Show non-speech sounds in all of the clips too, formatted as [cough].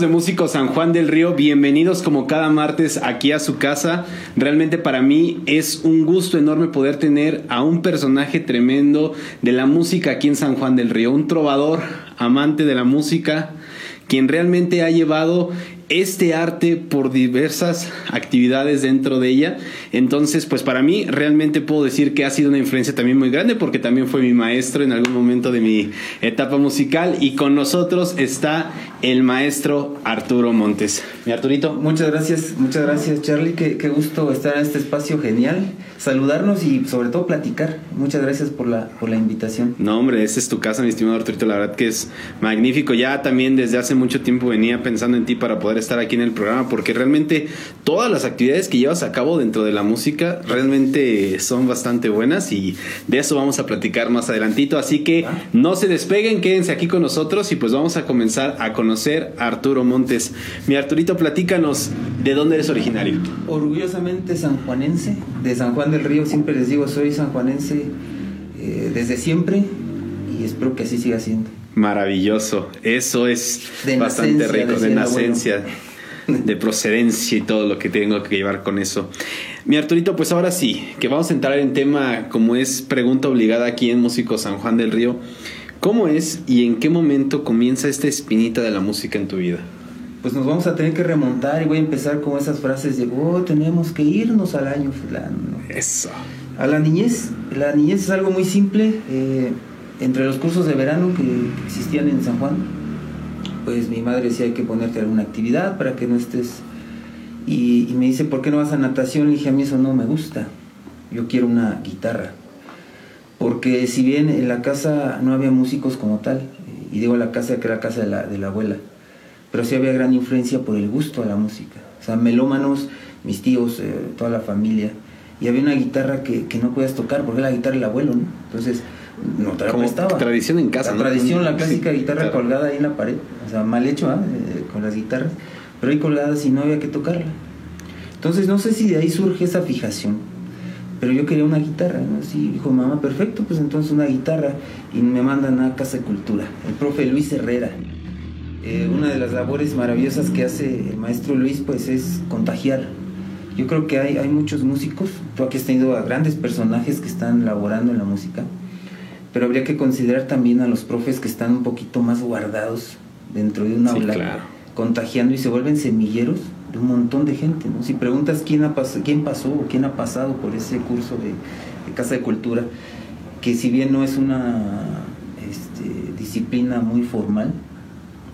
De Músicos San Juan del Río, bienvenidos como cada martes aquí a su casa. Realmente para mí es un gusto enorme poder tener a un personaje tremendo de la música aquí en San Juan del Río, un trovador, amante de la música, quien realmente ha llevado este arte por diversas actividades dentro de ella. Entonces, pues para mí realmente puedo decir que ha sido una influencia también muy grande porque también fue mi maestro en algún momento de mi etapa musical y con nosotros está el maestro Arturo Montes. Mi Arturito. Muchas gracias, muchas gracias Charlie, qué, qué gusto estar en este espacio genial, saludarnos y sobre todo platicar. Muchas gracias por la, por la invitación. No, hombre, esta es tu casa, mi estimado Arturito, la verdad que es magnífico. Ya también desde hace mucho tiempo venía pensando en ti para poder estar aquí en el programa porque realmente todas las actividades que llevas a cabo dentro de la música realmente son bastante buenas y de eso vamos a platicar más adelantito. Así que no se despeguen, quédense aquí con nosotros y pues vamos a comenzar a conocer a Arturo Montes. Mi Arturito, platícanos de dónde eres originario. Orgullosamente sanjuanense, de San Juan del Río, siempre les digo, soy sanjuanense eh, desde siempre y espero que así siga siendo. Maravilloso, eso es De bastante nacencia, rico, de nacencia, [laughs] de procedencia y todo lo que tengo que llevar con eso. Mi Arturito, pues ahora sí, que vamos a entrar en tema como es pregunta obligada aquí en Músico San Juan del Río. ¿Cómo es y en qué momento comienza esta espinita de la música en tu vida? Pues nos vamos a tener que remontar y voy a empezar con esas frases de, oh, tenemos que irnos al año fulano. Eso. A la niñez, la niñez es algo muy simple. eh, entre los cursos de verano que existían en San Juan, pues mi madre decía hay que ponerte alguna actividad para que no estés. Y, y me dice, ¿por qué no vas a natación? Le dije, a mí eso no me gusta. Yo quiero una guitarra. Porque si bien en la casa no había músicos como tal, y digo la casa que era la casa de la, de la abuela, pero sí había gran influencia por el gusto a la música. O sea, melómanos, mis tíos, eh, toda la familia. Y había una guitarra que, que no podías tocar porque era la guitarra del abuelo, ¿no? Entonces, no te la Como prestaba. tradición en casa, La ¿no? tradición, la clásica Sí, guitarra claro. colgada ahí en la pared. O sea, mal hecho, ¿ah? Eh, con las guitarras. Pero ahí colgadas y no había que tocarla. Entonces, no sé si de ahí surge esa fijación. Pero yo quería una guitarra, ¿no? Así dijo mamá, perfecto, pues entonces una guitarra. Y me mandan a Casa de Cultura. El profe Luis Herrera. Eh, una de las labores maravillosas que hace el maestro Luis, pues es contagiar. Yo creo que hay, hay muchos músicos, tú aquí has tenido a grandes personajes que están laborando en la música, pero habría que considerar también a los profes que están un poquito más guardados dentro de un Sí, aula, claro. contagiando y se vuelven semilleros de un montón de gente. ¿no? Si preguntas quién, ha pas- quién pasó o quién ha pasado por ese curso de, de Casa de Cultura, que si bien no es una este, disciplina muy formal,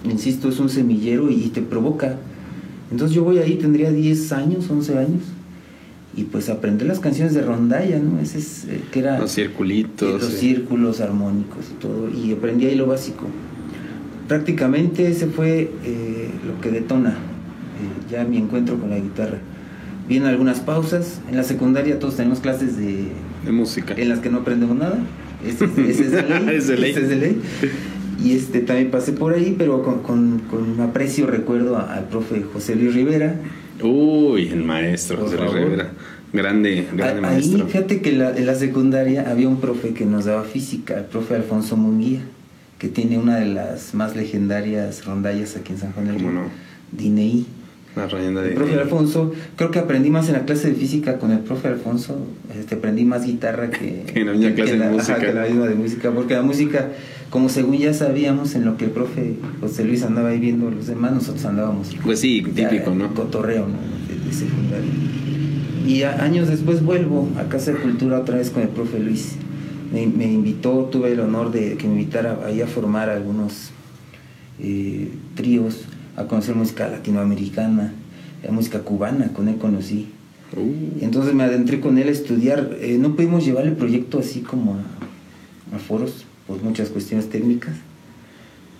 insisto, es un semillero y, y te provoca. Entonces yo voy ahí, tendría 10 años, 11 años, y pues aprender las canciones de rondalla, ¿no? Ese es, eh, que era Los circulitos. los sí. círculos armónicos y todo, y aprendí ahí lo básico. Prácticamente ese fue eh, lo que detona eh, ya mi encuentro con la guitarra. Vienen algunas pausas, en la secundaria todos tenemos clases de, De música. en las que no aprendemos nada. Ese, es- ese es de [laughs] ley. Es de ley. ese es de ley. Y este también pasé por ahí, pero con, con, con aprecio recuerdo al profe José Luis Rivera. Uy, el maestro Por José Luis. Rivera. Grande, grande Ahí, maestro. fíjate que la- en la secundaria había un profe que nos daba física, el profe Alfonso Munguía, que tiene una de las más legendarias rondallas aquí en San Juan del ¿Cómo Río. no? Dineí. La de. El profe Alfonso, creo que aprendí más en la clase de física con el profe Alfonso, este, aprendí más guitarra que, [laughs] Que en la misma clase de ajá, música. que la misma de música, porque la música, como según ya sabíamos en lo que el profe José Luis andaba ahí viendo los demás, nosotros andábamos Pues sí, ya típico, en ¿no? Cotorreo, ¿no? De, de secundaria. Y a- años después vuelvo a Casa de Cultura otra vez con el profe Luis. Me, me invitó, tuve el honor de que me invitara ahí a formar algunos eh, tríos, a conocer música latinoamericana, la música cubana, con él conocí. Uh, Entonces me adentré con él a estudiar. Eh, no pudimos llevar el proyecto así como a, a foros por muchas cuestiones técnicas,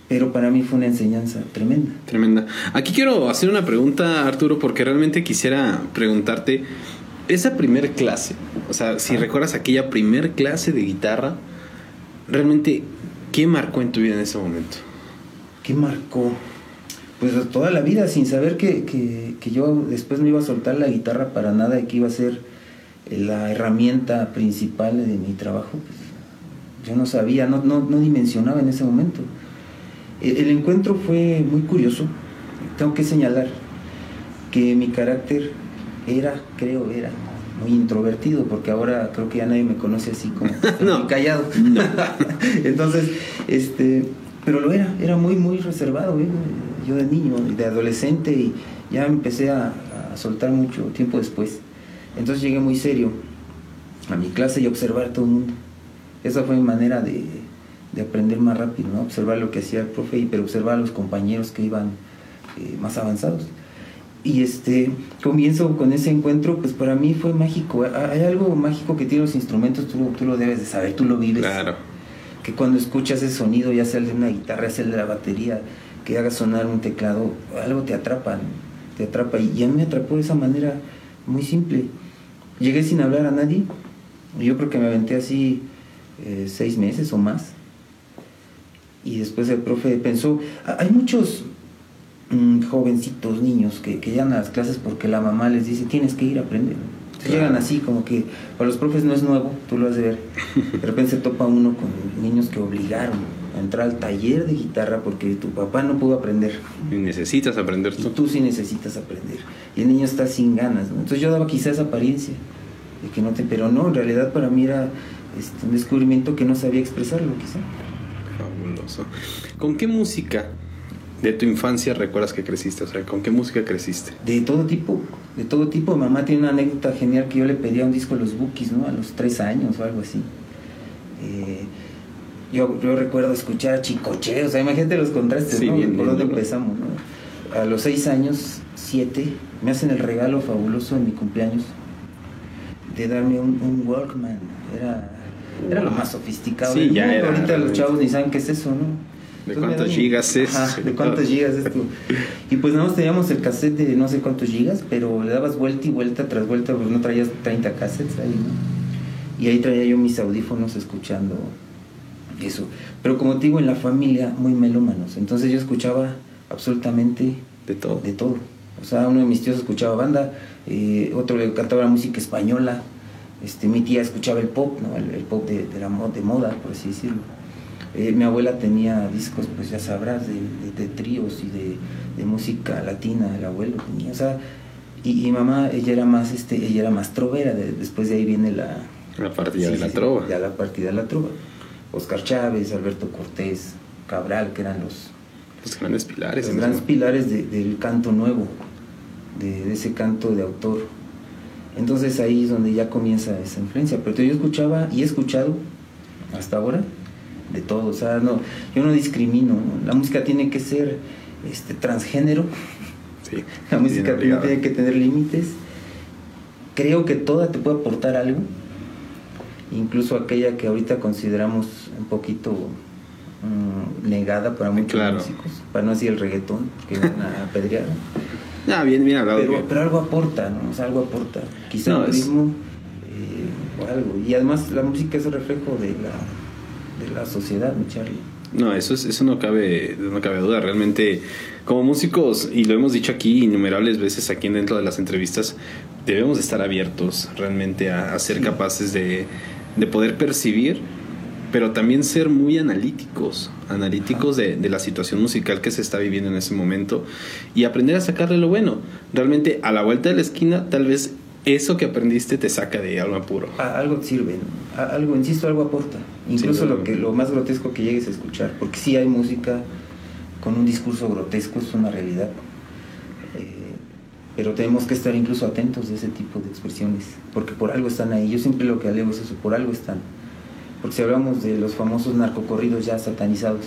pero para mí fue una enseñanza tremenda. tremenda. Aquí quiero hacer una pregunta, Arturo, porque realmente quisiera preguntarte. Esa primer clase, o sea, si recuerdas aquella primer clase de guitarra, realmente, ¿qué marcó en tu vida en ese momento? ¿Qué marcó? Pues toda la vida, sin saber que, que, que yo después no iba a soltar la guitarra para nada y que iba a ser eh, la herramienta principal de mi trabajo, pues yo no sabía, no, no, no dimensionaba en ese momento. El, el encuentro fue muy curioso. tengo que señalar que mi carácter era, creo, era muy introvertido, porque ahora creo que ya nadie me conoce así como [laughs] muy callado. [laughs] Entonces, este, pero lo era, era muy, muy reservado, ¿eh? Yo de niño, de adolescente, y ya empecé a, a, soltar mucho tiempo después. Entonces llegué muy serio a mi clase y observar todo el mundo. Esa fue mi manera de, de aprender más rápido, ¿no? Observar lo que hacía el profe, pero observar a los compañeros que iban eh, más avanzados. Y este, comienzo con ese encuentro, pues para mí fue mágico. Hay algo mágico que tiene los instrumentos, tú, tú lo debes de saber, tú lo vives. Claro. Que cuando escuchas ese sonido, ya sea el de una guitarra, sea el de la batería, que haga sonar un teclado, algo te atrapa, te atrapa. Y a mí me atrapó de esa manera muy simple. Llegué sin hablar a nadie, yo creo que me aventé así eh, seis meses o más. Y después el profe pensó, hay muchos mmm, jovencitos, niños que, que, llegan a las clases porque la mamá les dice, tienes que ir a aprender. Claro. Llegan así como que para los profes no es nuevo, tú lo has de ver. De repente se topa uno con niños que obligaron entrar al taller de guitarra porque tu papá no pudo aprender. Y necesitas aprender tú. Y tú sí necesitas aprender. Y el niño está sin ganas. ¿no? Entonces yo daba quizás apariencia de que no te... Pero no, en realidad para mí era este, un descubrimiento que no sabía expresarlo quizá. Fabuloso. ¿Con qué música de tu infancia recuerdas que creciste? O sea, ¿con qué música creciste? De todo tipo, de todo tipo. Mamá tiene una anécdota genial que yo le pedía un disco a los Bookies, ¿no? A los tres años o algo así. Eh, yo, yo, recuerdo escuchar a Chicoche, o sea, imagínate los contrastes, sí, ¿no? Bien, Por bien, dónde bien. empezamos, ¿no? A los seis años, siete, me hacen el regalo fabuloso en mi cumpleaños de darme un, un Walkman. Era, era lo más sofisticado. Sí, ya era, Ahorita los chavos ni saben qué es eso, ¿no? ¿De Entonces cuántos dan- gigas es? Ajá, de cuántos [laughs] gigas es tu. Y pues nada más teníamos el cassette de no sé cuántos gigas, pero le dabas vuelta y vuelta tras vuelta, pues no traías 30 cassettes ahí, ¿no? Y ahí traía yo mis audífonos escuchando eso. Pero como te digo, en la familia muy melómanos. Entonces yo escuchaba absolutamente De todo. de todo. O sea, uno de mis tíos escuchaba banda, eh, otro le cantaba la música española, este, mi tía escuchaba el pop, ¿no? el, el pop de, de la de moda, por así decirlo. Eh, mi abuela tenía discos, pues ya sabrás, de, de- de tríos y de, de música latina, el abuelo tenía, o sea, y, y mamá, ella era más, este, ella era más trovera, de- después de ahí viene la... La partida sí, de la sí, trova. ya la partida de la trova. Oscar Chávez, Alberto Cortés, Cabral, que eran los, Los grandes pilares. los grandes pilares de- del canto nuevo, de, de ese canto de autor. Entonces ahí es donde ya comienza esa influencia. Pero yo escuchaba y he escuchado hasta ahora de todo. O sea, no, yo no discrimino. ¿no? La música tiene que ser este, transgénero. Sí. La música tiene que tener límites. Creo que toda te puede aportar algo. Incluso aquella que ahorita consideramos un poquito mm, negada para muchos Claro. músicos. Para no decir el reggaetón, que van a [laughs] apedrear. Ah, bien, bien hablado. Pero, bien. pero algo aporta, ¿no? O sea, algo aporta. Quizá No, es- ritmo eh, o algo. Y además la música es un reflejo de la, de la sociedad, mi Charlie. No, eso, es, eso no, cabe, no cabe duda. Realmente, como músicos, y lo hemos dicho aquí innumerables veces aquí dentro de las entrevistas, debemos de estar abiertos realmente a, a ser Sí. capaces de, de poder percibir, pero también ser muy analíticos, analíticos de, de la situación musical que se está viviendo en ese momento y aprender a sacarle lo bueno. Realmente, a la vuelta de la esquina, tal vez eso que aprendiste te saca de algo apuro. A- algo sirve, ¿no? A- algo, insisto, algo aporta. Incluso lo, que, lo más grotesco que llegues a escuchar. Porque sí hay música con un discurso grotesco, es una realidad. Pero tenemos que estar incluso atentos de ese tipo de expresiones. Porque por algo están ahí. Yo siempre lo que alego es eso, por algo están. Porque si hablamos de los famosos narcocorridos ya satanizados,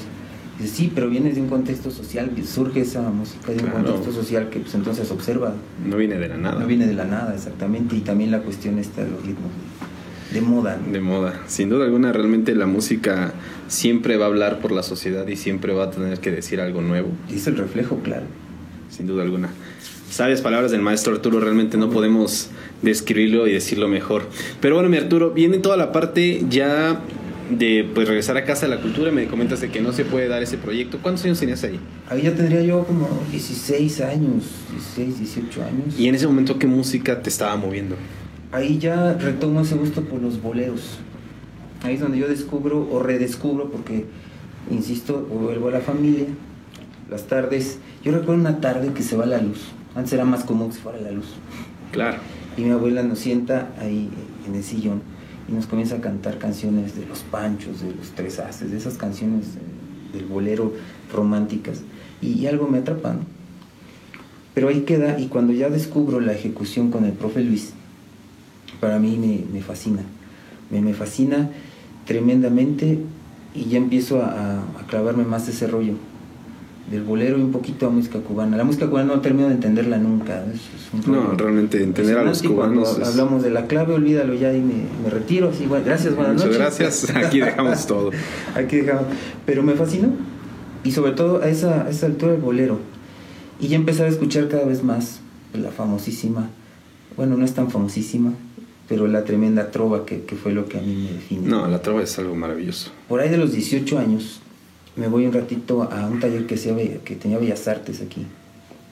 dices, sí, pero vienes de un contexto social, surge esa música de un Claro. contexto social que pues entonces observa, No viene de la nada. no viene de la nada exactamente, y también la cuestión está de los ritmos de, moda. De moda. Sin duda alguna, realmente la música siempre va a hablar por la sociedad y siempre va a tener que decir algo nuevo, Y es el reflejo, claro. sin duda alguna. Sabias palabras del maestro Arturo, realmente no podemos describirlo y decirlo mejor. Pero bueno, mi Arturo, viene toda la parte ya de pues regresar a casa de la cultura. Me comentas de que no se puede dar ese proyecto. ¿Cuántos años tenías ahí? Ahí ya tendría yo como 16 años, 16, 18 años. Y en ese momento, ¿qué música te estaba moviendo? Ahí ya retomo ese gusto por los boleros. Ahí es donde yo descubro o redescubro, porque, insisto, vuelvo a la familia. las tardes. Yo recuerdo una tarde que se va la luz. Antes era más común que se fuera la luz. Claro. Y mi abuela nos sienta ahí en el sillón y nos comienza a cantar canciones de los Panchos, de los Tres Haces, de esas canciones del bolero románticas. Y, algo me atrapa, ¿no? Pero ahí queda, y cuando ya descubro la ejecución con el profe Luis, para mí me, fascina. Me, me, fascina tremendamente y ya empiezo a, a clavarme más ese rollo del bolero y un poquito a música cubana. La música cubana no termino de entenderla nunca. no, realmente entender a los cubanos. Hablamos de la clave, olvídalo ya y me, retiro. Así, gracias, buenas Muchas gracias. Aquí dejamos [laughs] todo. Aquí dejamos. Pero me fascinó. Y sobre todo a esa, a esa altura del bolero. Y ya empecé a escuchar cada vez más la famosísima, bueno, no es tan famosísima, pero la tremenda trova que, que fue lo que a mí me definió. No, la trova es algo maravilloso. Por ahí de los 18 años me voy un ratito a un taller que, tenía Bellas Artes aquí,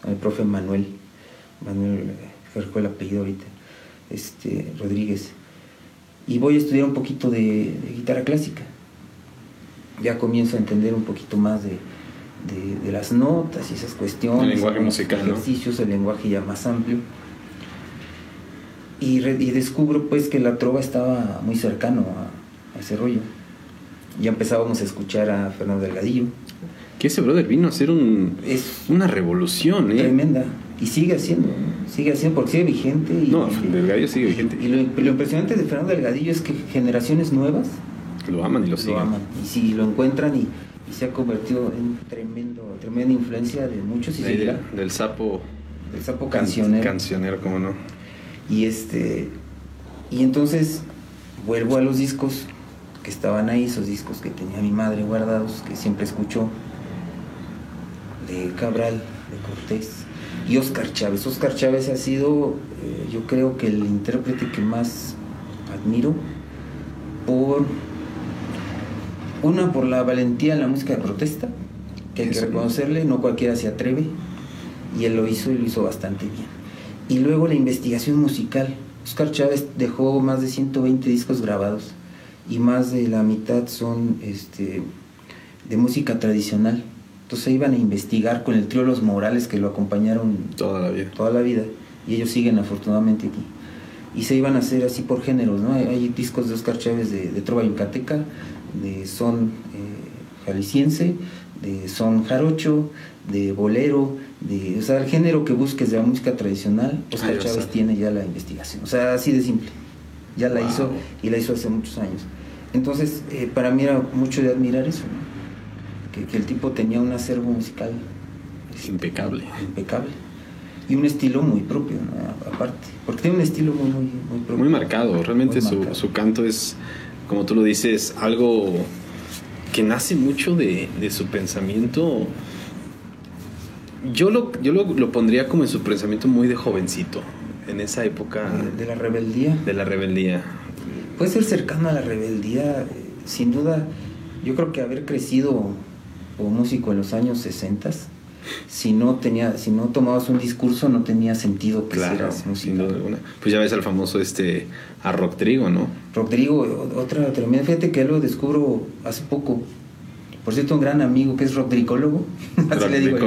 con el profe Manuel, Manuel, fue el apellido ahorita, este, Rodríguez. Y voy a estudiar un poquito de, guitarra clásica. Ya comienzo a entender un poquito más de, de, las notas y esas cuestiones. El lenguaje musical, ejercicios, el lenguaje ya más amplio. Y, y, descubro pues que la trova estaba muy cercano a ese rollo ya empezábamos a escuchar a Fernando Delgadillo. Que ese brother vino a hacer un, es una revolución, ¿eh? Tremenda. Y sigue haciendo, sigue haciendo porque sigue vigente. Y, no, Delgadillo sigue vigente. Y, lo, impresionante de Fernando Delgadillo es que generaciones nuevas lo aman y lo siguen. Lo aman. Y si lo encuentran y, se ha convertido en tremendo, tremenda influencia de muchos y Del sapo. Del sapo cancionero. Cancionero, cómo no. Y este. Y entonces vuelvo a los discos que estaban ahí, esos discos que tenía mi madre guardados, que siempre escuchó, de Cabral, de Cortés, y Oscar Chávez. Oscar Chávez ha sido, eh, yo creo que el intérprete que más admiro por, una, por la valentía en la música de protesta, que hay que reconocerle, no cualquiera se atreve, y él lo hizo y lo hizo bastante bien. Y luego la investigación musical. Oscar Chávez dejó más de 120 discos grabados y más de la mitad son este, de música tradicional. Entonces iban a investigar con el trío Los Morales que lo acompañaron toda la vida. Toda la vida y ellos siguen afortunadamente aquí. Y se iban a hacer así por géneros, ¿no? Hay, discos de Oscar Chávez de, de trova yucateca, de son eh, jalisciense, de son jarocho, de bolero, de, o sea, el género que busques de la música tradicional, Oscar Chávez tiene ya la investigación. O sea, así de simple. Ya la hizo y la hizo hace muchos años. Entonces, eh, para mí era mucho de admirar eso, que, el tipo tenía un acervo musical este, impecable. Impecable. Y un estilo muy propio, aparte. Porque tiene un estilo muy, muy, muy propio. Muy marcado. Realmente su, su, canto es, como tú lo dices, algo que nace mucho de, de su pensamiento. Yo, lo, yo lo, lo, pondría como en su pensamiento muy de jovencito, en esa época. De, de la rebeldía. De la rebeldía puede ser cercano a la rebeldía, eh, sin duda. Yo creo que haber crecido como músico en los años 60 si no tenía si no tomabas un discurso no tenía sentido que claro, sin duda alguna. Pues ya ves al famoso este a Rodrigo, ¿no? Rodrigo, otra tremenda, fíjate que lo descubro hace poco. Por cierto, un gran amigo que es rodrigólogo, [laughs] así le digo,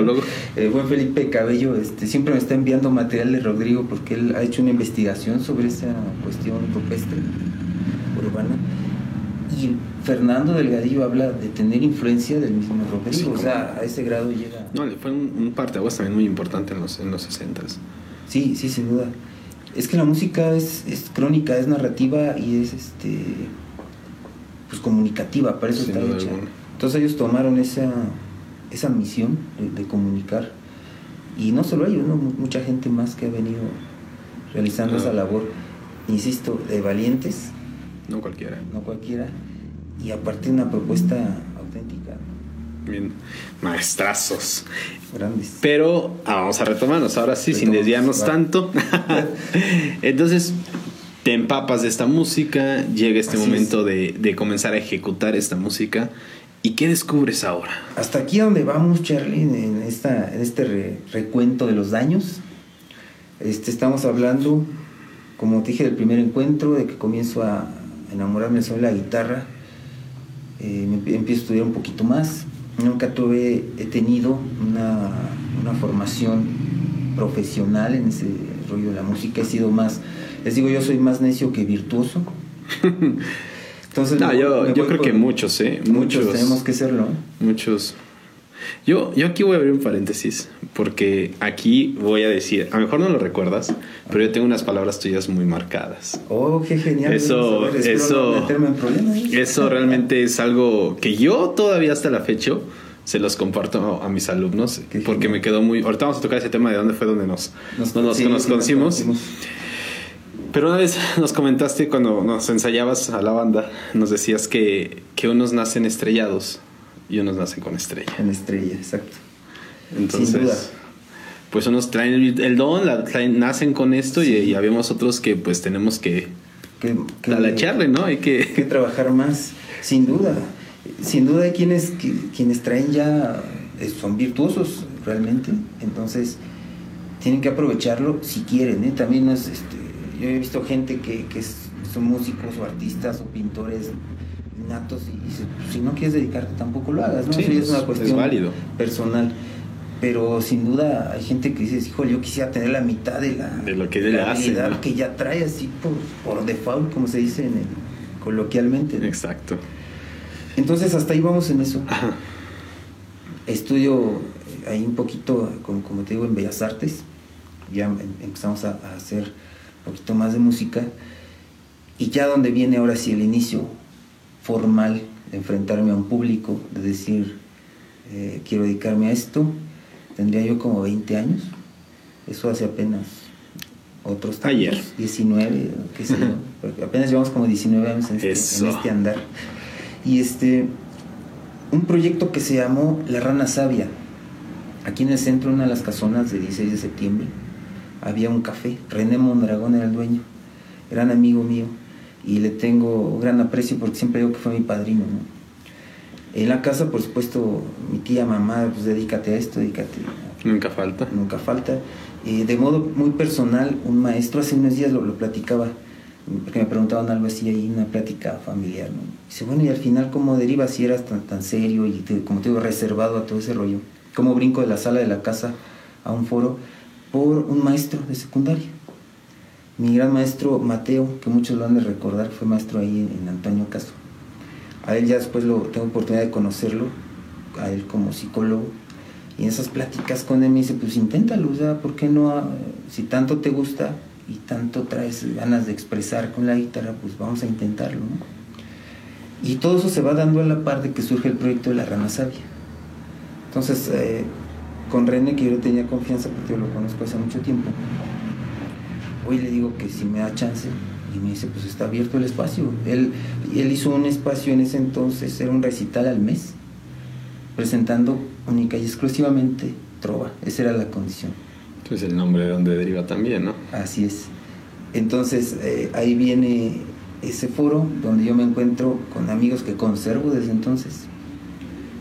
el buen Felipe Cabello, este, siempre me está enviando material de Rodrigo porque él ha hecho una investigación sobre esa cuestión rupestre urbana. Y Fernando Delgadillo habla de tener influencia del mismo Rodrigo, o sea, a ese grado llega. No, fue un, un parteaguas también muy importante en los, en los 60 Sí, sí, sin duda. Es que la música es, es crónica, es narrativa y es este pues comunicativa, para eso está hecha. Entonces ellos tomaron esa, esa misión de, comunicar. Y no solo ellos, mucha gente más que ha venido realizando esa labor, insisto, de valientes no cualquiera. No cualquiera. Y aparte una propuesta auténtica. Bien, maestrazos. Grandes. Pero ah, vamos a retomarnos ahora sí, sin desviarnos tanto. [laughs] Entonces, te empapas de esta música, llega este momento de, comenzar a ejecutar esta música. ¿Y qué descubres ahora? Hasta aquí donde vamos, Charlie, en, esta, en este recuento de los daños. Este, estamos hablando, como te dije, del primer encuentro, de que comienzo a, enamorarme sobre la guitarra, eh, empiezo a estudiar un poquito más nunca tuve, he tenido una, una formación profesional en ese rollo de la música, he sido más, les digo, yo soy más necio que virtuoso. [laughs] Entonces, no, yo, yo creo que muchos, ¿eh? Muchos, tenemos que serlo. Muchos. Yo, yo aquí voy a abrir un paréntesis, porque aquí voy a decir, a lo mejor no lo recuerdas, pero yo tengo unas palabras tuyas muy marcadas. Oh, qué genial. Eso, eso, ¿eh? eso realmente es algo que yo todavía hasta la fecha se los comparto a mis alumnos, porque me quedó muy... Ahorita vamos a tocar ese tema de dónde fue donde nos, nos, nos, conocimos. Pero una vez nos comentaste cuando nos ensayabas a la banda, nos decías que, que unos nacen estrellados y unos nacen con estrella. En estrella, exacto. Entonces, pues unos traen el don, nacen con esto y, y, habemos otros que pues tenemos que, que, que ¿no? Hay que... que [laughs] trabajar más, sin duda. Sin duda hay quienes, quienes traen ya, eh, son virtuosos realmente, entonces tienen que aprovecharlo si quieren, ¿eh? También es, este, yo he visto gente que, que son músicos o artistas o pintores natos y, si no quieres dedicarte tampoco lo hagas, ¿no? Sí, es, una cuestión válido. personal. Pero sin duda hay gente que dice, hijo, yo quisiera tener la mitad de la, de lo que la hace, que ya trae así por, por default, como se dice en coloquialmente. Exacto. Entonces hasta ahí vamos en eso. Estudio ahí un poquito, como, como, te digo, en Bellas Artes. Ya em, empezamos a, a hacer un poquito más de música. Y ya donde viene ahora sí el inicio formal de enfrentarme a un público, de decir, eh, quiero dedicarme a esto, tendría yo como 20 años. Eso hace apenas otros tantos, Ayer. 19, qué sé yo. [laughs] apenas llevamos como 19 años en este, en este, andar. Y este, un proyecto que se llamó La Rana Sabia. Aquí en el centro, una de las casonas de 16 de septiembre, había un café. René Mondragón era el dueño, gran amigo mío y le tengo gran aprecio porque siempre digo que fue mi padrino. En la casa, por supuesto, mi tía, mamá, pues dedícate a esto, dedícate. Nunca falta. Nunca falta. de modo muy personal, un maestro hace unos días lo, lo, platicaba, porque me preguntaban algo así ahí, una plática familiar. ¿no? Dice, bueno, y al final, ¿cómo deriva si eras tan, tan serio y, como te digo, reservado a todo ese rollo? ¿Cómo brinco de la sala de la casa a un foro por un maestro de secundaria? Mi gran maestro Mateo, que muchos lo han de recordar, fue maestro ahí en, Antonio Caso. A él ya después tengo oportunidad de conocerlo, a él como psicólogo. Y en esas pláticas con él me dice, pues inténtalo, sea, ¿por qué no? Ah, si tanto te gusta y tanto traes ganas de expresar con la guitarra, pues vamos a intentarlo, ¿no? Y todo eso se va dando a la par de que surge el proyecto de la rana sabia. Entonces, eh, con René, que yo tenía confianza porque yo lo conozco hace mucho tiempo, hoy le digo que si me da chance y me dice pues está abierto el espacio. Él, él hizo un espacio en ese entonces, era un recital al mes, presentando única y exclusivamente trova, esa era la condición. Es el nombre de donde deriva también, ¿no? Así es. Entonces eh, ahí viene ese foro donde yo me encuentro con amigos que conservo desde entonces.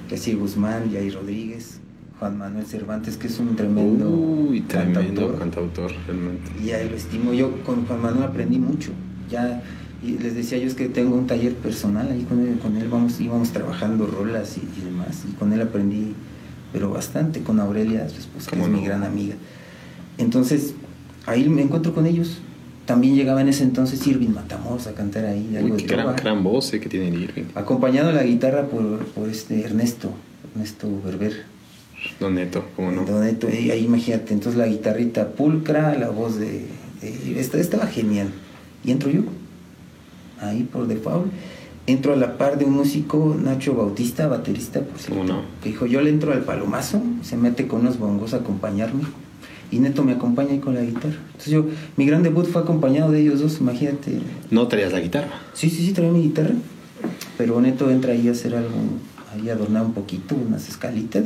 Casi Guzmán, Yair Rodríguez, Juan Manuel Cervantes, que es un tremendo, Uy, tremendo cantautor, realmente. Y ahí lo estimo. Yo con Juan Manuel aprendí mucho. Ya y les decía yo es que tengo un taller personal ahí con él, con él vamos, íbamos trabajando rolas y, demás. Y con él aprendí, pero bastante, con Aurelia, su esposa, que es mi gran amiga. Entonces, ahí me encuentro con ellos. También llegaba en ese entonces Irving Matamos a cantar ahí. Uy, qué gran, gran, voz eh, que tiene Irving. Acompañado a la guitarra por, por este Ernesto, Ernesto Berber. Don Neto, ¿cómo no? Don Neto, ahí imagínate, entonces la guitarrita pulcra, la voz de... estaba genial. Y entro yo, ahí por default. Entro a la par de un músico, Nacho Bautista, baterista, por cierto. ¿Cómo no? Que dijo, yo le entro al palomazo, se mete con unos bongos a acompañarme. Y Neto me acompaña ahí con la guitarra. Entonces yo, mi gran debut fue acompañado de ellos dos, imagínate. ¿No traías la guitarra? Sí, sí, sí, traía mi guitarra. Pero Neto entra ahí a hacer algo, ahí a adornar un poquito, unas escalitas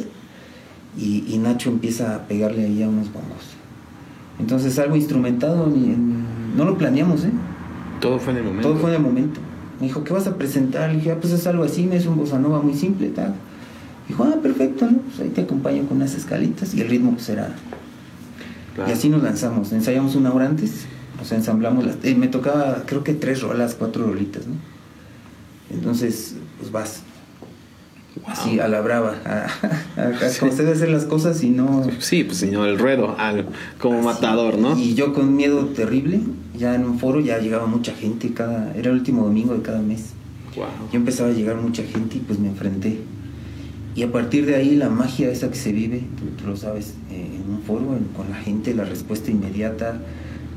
y, Nacho empieza a pegarle ahí a unos bombos. Entonces algo instrumentado, no lo planeamos, ¿eh? Todo fue en el momento. Todo fue en el momento. Me dijo, ¿qué vas a presentar? Le dije, ah, pues es algo así, me es un bossa nova muy simple, tal. Dijo, ah, perfecto, ¿no? Pues ahí te acompaño con unas escalitas y el ritmo pues era... Y así nos lanzamos, ensayamos una hora antes, o sea, ensamblamos las... Eh, me tocaba, creo que tres rolas, cuatro rolitas, ¿no? Entonces, pues vas. Así, a la brava. A, a, a como debe hacer las cosas y no. Sí, pues señor, el ruedo, al, como matador, ¿no? Y yo con miedo terrible, ya en un foro ya llegaba mucha gente, cada era el último domingo de cada mes. Wow. Yo empezaba a llegar mucha gente y pues me enfrenté. Y a partir de ahí la magia esa que se vive, tú, tú lo sabes, eh, en un foro, en- con la gente, la respuesta inmediata,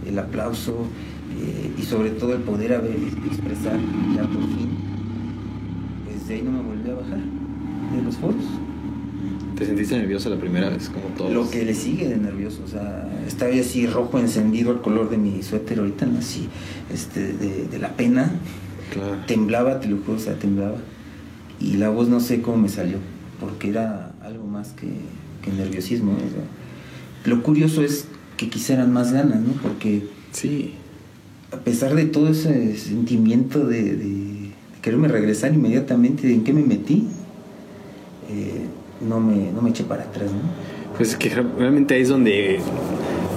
el aplauso eh, y sobre todo el poder haber expresar ya por fin, pues de ahí no me volví a bajar de los foros. ¿Te sentiste nervioso la primera vez, como todos? Lo que le sigue de nervioso, o sea, estaba yo así rojo encendido el color de mi suéter ahorita, ¿no? así, este, de, de la pena, Claro. temblaba, te lo juro, o sea, temblaba. Y la voz no sé cómo me salió, porque era algo más que, que nerviosismo. ¿no? O sea, lo curioso es que quisieran más ganas, ¿no? Porque Sí. a pesar de todo ese sentimiento de, quererme regresar inmediatamente en qué me metí, eh, no, me, no me eché para atrás, ¿no? Pues es que realmente ahí es donde,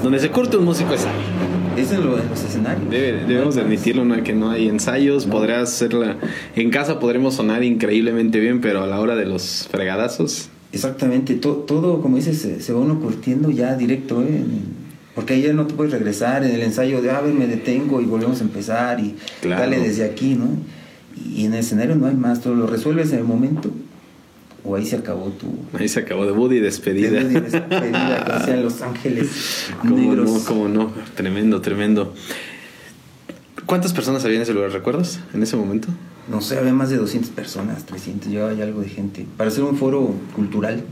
donde se corta un músico es ahí. Es en, lo- en los escenarios. Debe- debemos No admitirlo, ¿no? que no hay ensayos, No. podrás hacerla... En casa podremos sonar increíblemente bien, pero a la hora de los fregadazos... Exactamente, to- todo, como dices, se, se va uno curtiendo ya directo, ¿eh? Porque ahí ya no te puedes regresar en el ensayo de, a ver, me detengo y volvemos a empezar y Claro. dale desde aquí, ¿no? Y en el escenario no hay más, todo lo resuelves en el momento o ahí se acabó tu... Ahí se acabó debut y despedida. debut y despedida, como decían Los Ángeles [laughs] ¿Cómo Negros. no? ¿Cómo no? Tremendo, tremendo. ¿Cuántas personas había en ese lugar, recuerdas? En ese momento. No sé, había más de 200 personas, 300, llevaba ya algo de gente. Para ser un foro cultural.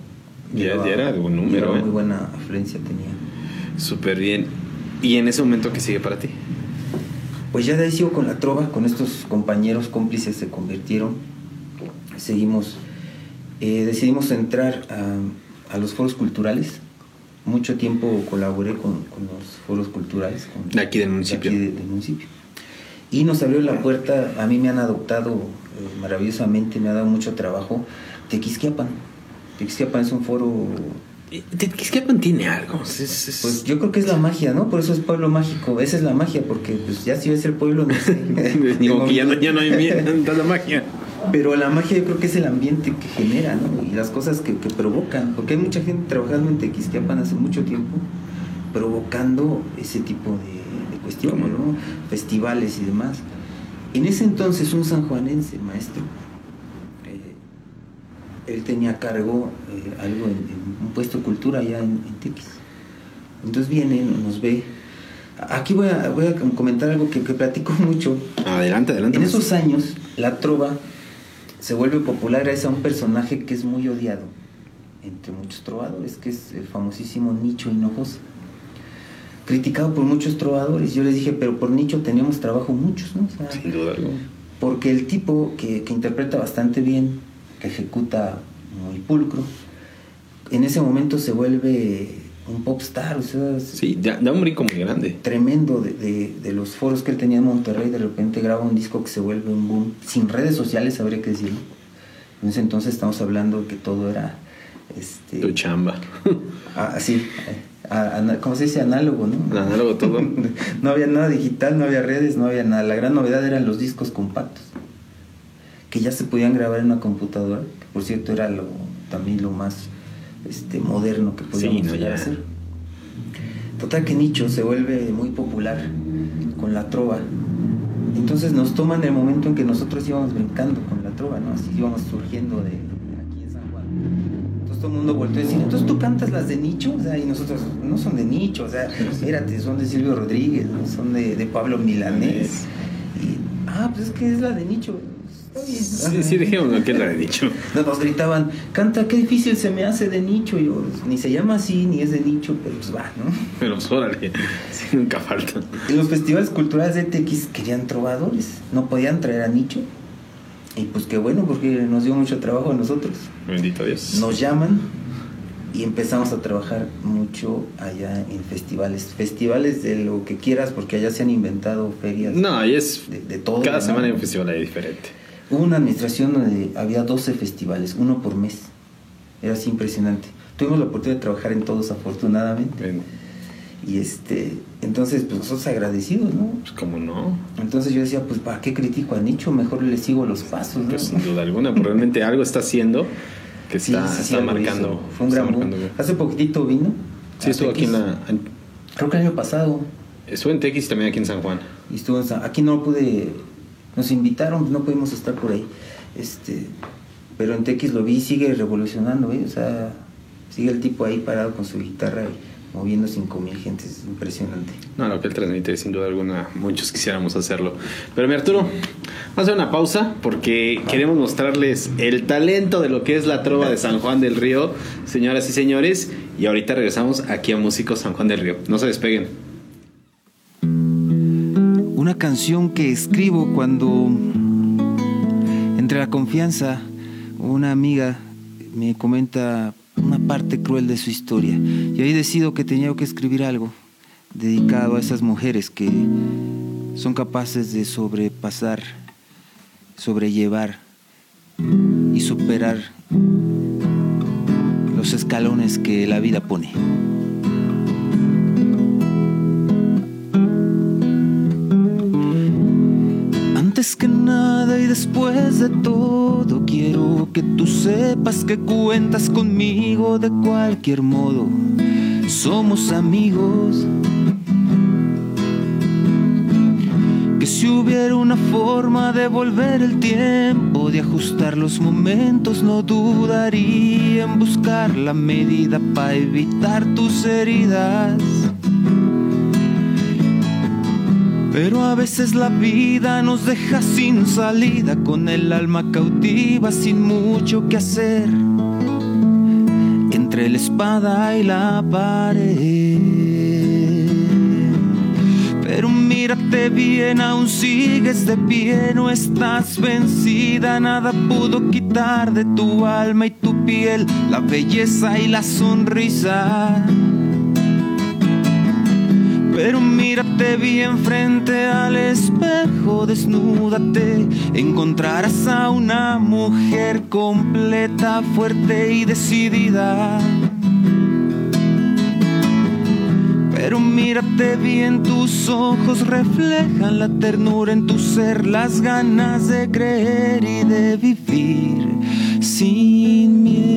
Ya- llevaba- ya era algún número, llevaba ¿eh? Muy buena afluencia tenía. Súper bien. ¿Y en ese momento qué sigue para ti? Pues ya de ahí sigo con la trova, con estos compañeros cómplices se convirtieron. Seguimos, eh, decidimos entrar a, a los foros culturales. Mucho tiempo colaboré con, con los foros culturales. con- De aquí del municipio. de aquí de- del municipio. Y nos abrió la puerta, a mí me han adoptado eh, maravillosamente, me ha dado mucho trabajo. Tequisquiapan. Tequisquiapan es un foro Tequisquiapan tiene algo. Es- es- es- pues yo creo que es la magia, ¿no? Por eso es pueblo mágico. Esa es la magia, porque pues ya si ves el pueblo, no sé. [laughs] Digo que ya no, ya no hay miedo, [laughs] tanta magia. Pero la magia yo creo que es el ambiente que genera, ¿no? Y las cosas que, que provocan. Porque hay mucha gente trabajando en Tequisquiapan hace mucho tiempo, provocando ese tipo de, de cuestiones, ¿no? Festivales y demás. En ese entonces un sanjuanense, maestro, eh, él tenía a cargo eh, algo en, en un puesto de cultura allá en, en Tequis. Entonces viene, nos ve. Aquí voy a, voy a comentar algo que, que platico [laughs] mucho. Adelante, adelante. En esos años, la trova se vuelve popular gracias a un personaje que es muy odiado entre muchos trovadores, que es el famosísimo Nicho Hinojosa. Criticado por muchos trovadores. Yo les dije, pero por Nicho teníamos trabajo muchos, ¿no? O sea, Sin duda alguna. porque el tipo que, que interpreta bastante bien, que ejecuta muy pulcro, en ese momento se vuelve un popstar, o sea, Sí, da, da un brinco muy grande. tremendo de, de- de los foros que él tenía en Monterrey, de repente graba un disco que se vuelve un boom, sin redes sociales, habría que decirlo. En ese entonces estamos hablando que todo era, este, Tu chamba. [laughs] ah, así, a- ana- ¿cómo se dice? Análogo, ¿no? Análogo todo. [laughs] no había nada digital, no había redes, no había nada. La gran novedad eran los discos compactos, que ya se podían grabar en una computadora, que por cierto era lo, también lo más este, moderno que podíamos Sí, no, llegar a ya. hacer. Total que Nicho se vuelve muy popular con la trova. Entonces nos toman el momento en que nosotros íbamos brincando con la trova, ¿no? Así íbamos surgiendo de aquí en San Juan. Entonces todo el mundo volteó a decir, entonces tú cantas las de Nicho, o sea, y nosotros no son de Nicho, o sea, espérate, son de Silvio Rodríguez, ¿no? son de, de Pablo Milanés. Ah, pues es que es la de Nicho. Sí, sí, dijimos que la he dicho. Nos, [laughs] nos gritaban, canta, qué difícil se me hace de nicho. Y yo, ni se llama así, ni es de nicho, pero pues va, ¿no? Pero pues, órale, [laughs] sí, nunca falta. En los festivales culturales de TX querían trovadores, no podían traer a nicho. Y pues qué bueno, porque nos dio mucho trabajo a nosotros. Bendito Dios. Nos llaman y empezamos a trabajar mucho allá en festivales. Festivales de lo que quieras, porque allá se han inventado ferias. No, ahí es. De- de todo, Cada semana hay un festival ahí diferente. Hubo una administración donde había 12 festivales, uno por mes. Era así impresionante. Tuvimos la oportunidad de trabajar en todos, afortunadamente. Ven. Y este, entonces, pues nosotros agradecidos, ¿no? Pues cómo no. Entonces yo decía, pues ¿para qué critico a Nicho? Mejor le sigo los pasos, ¿no? Pues sin duda alguna, pero realmente algo está haciendo que Sí, está, sí, marcando. Fue un gran boom. Hace poquitito vino. Sí, estuvo aquí en la. en- Creo que el año pasado. estuvo en TX también aquí en San Juan. Y estuvo en San- Aquí no pude. Nos invitaron, no pudimos estar por ahí. Este, pero en TX lo vi y sigue revolucionando, ¿eh? O sea, sigue el tipo ahí parado con su guitarra y moviendo 5000 gentes. Es impresionante. No, lo que él transmite, sin duda alguna, muchos quisiéramos hacerlo. Pero mi Arturo, vamos a hacer una pausa porque queremos mostrarles el talento de lo que es la trova de San Juan del Río, señoras y señores. Y ahorita regresamos aquí a Músicos San Juan del Río. No se despeguen. Una canción que escribo cuando entre la confianza una amiga me comenta parte cruel de su historia y ahí decido que tenía que escribir algo dedicado a esas mujeres que son capaces de sobrepasar, sobrellevar y superar los escalones que la vida pone. Que nada y después de todo, quiero que tú sepas que cuentas conmigo de cualquier modo. Somos amigos. Que si hubiera una forma de volver el tiempo, de ajustar los momentos, no dudaría en buscar la medida para evitar tus heridas. Pero a veces la vida nos deja sin salida, con el alma cautiva, sin mucho que hacer, entre la espada y la pared. Pero mírate bien, aún sigues de pie, no estás vencida, nada pudo quitar de tu alma y tu piel la belleza y la sonrisa. Pero mírate bien frente al espejo, desnúdate, encontrarás a una mujer completa, fuerte y decidida. Pero mírate bien, tus ojos reflejan la ternura en tu ser, las ganas de creer y de vivir sin miedo.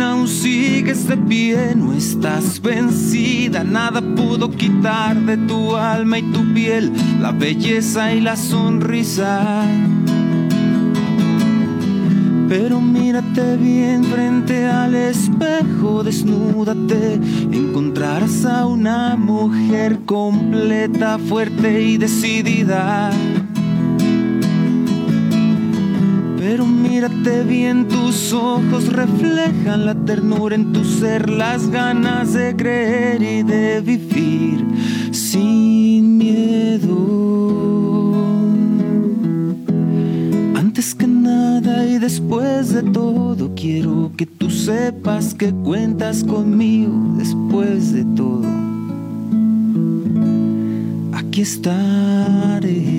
Aún sigues de pie, no estás vencida, nada pudo quitar de tu alma y tu piel la belleza y la sonrisa. Pero mírate bien frente al espejo, desnúdate, encontrarás a una mujer completa, fuerte y decidida. Pero mírate bien, tus ojos reflejan la ternura en tu ser, las ganas de creer y de vivir sin miedo. Antes que nada y después de todo, quiero que tú sepas que cuentas conmigo después de todo. Aquí estaré.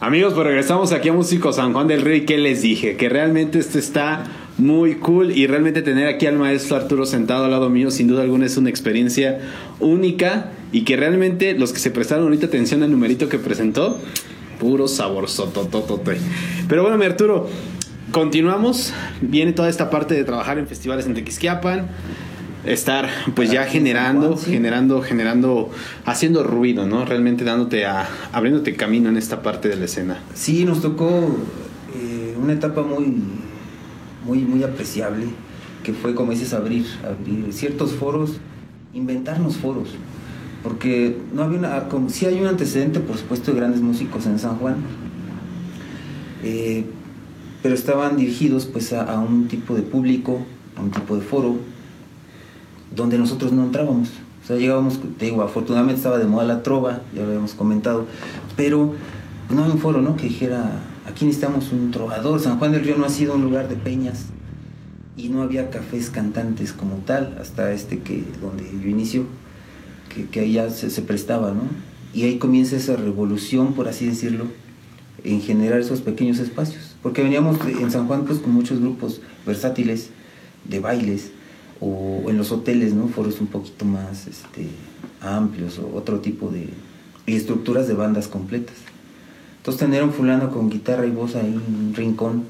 Amigos, pues regresamos aquí a Músicos San Juan del Río y ¿qué les dije? Que realmente esto está muy cool y realmente tener aquí al maestro Arturo sentado al lado mío sin duda alguna es una experiencia única y que realmente los que se prestaron ahorita atención al numerito que presentó, puro sabor sotototote. Pero bueno, mi Arturo, continuamos, viene toda esta parte de trabajar en festivales en Tequisquiapan, estar pues ya generando, sí. generando, generando, haciendo ruido, ¿no? Realmente dándote a, abriéndote camino en esta parte de la escena. Sí, nos tocó eh, una etapa muy, muy, muy apreciable, que fue, como dices, abrir, abrir ciertos foros, inventarnos foros, porque no había una, como, sí hay un antecedente, por supuesto, de grandes músicos en San Juan, eh, pero estaban dirigidos pues a, a un tipo de público a un tipo de foro donde nosotros no entrábamos. O sea, llegábamos, te digo, afortunadamente estaba de moda la trova, ya lo habíamos comentado, pero no hay un foro, ¿no? Que dijera, aquí necesitamos un trovador. San Juan del Río no ha sido un lugar de peñas y no había cafés cantantes como tal, hasta este que, donde yo inicio, que, ahí ya se, se prestaba, ¿no? Y ahí comienza esa revolución, por así decirlo, en generar esos pequeños espacios. Porque veníamos en San Juan pues con muchos grupos versátiles de bailes o en los hoteles, ¿no? Foros un poquito más este, amplios o otro tipo de y estructuras de bandas completas. Entonces tener a un fulano con guitarra y voz ahí en un rincón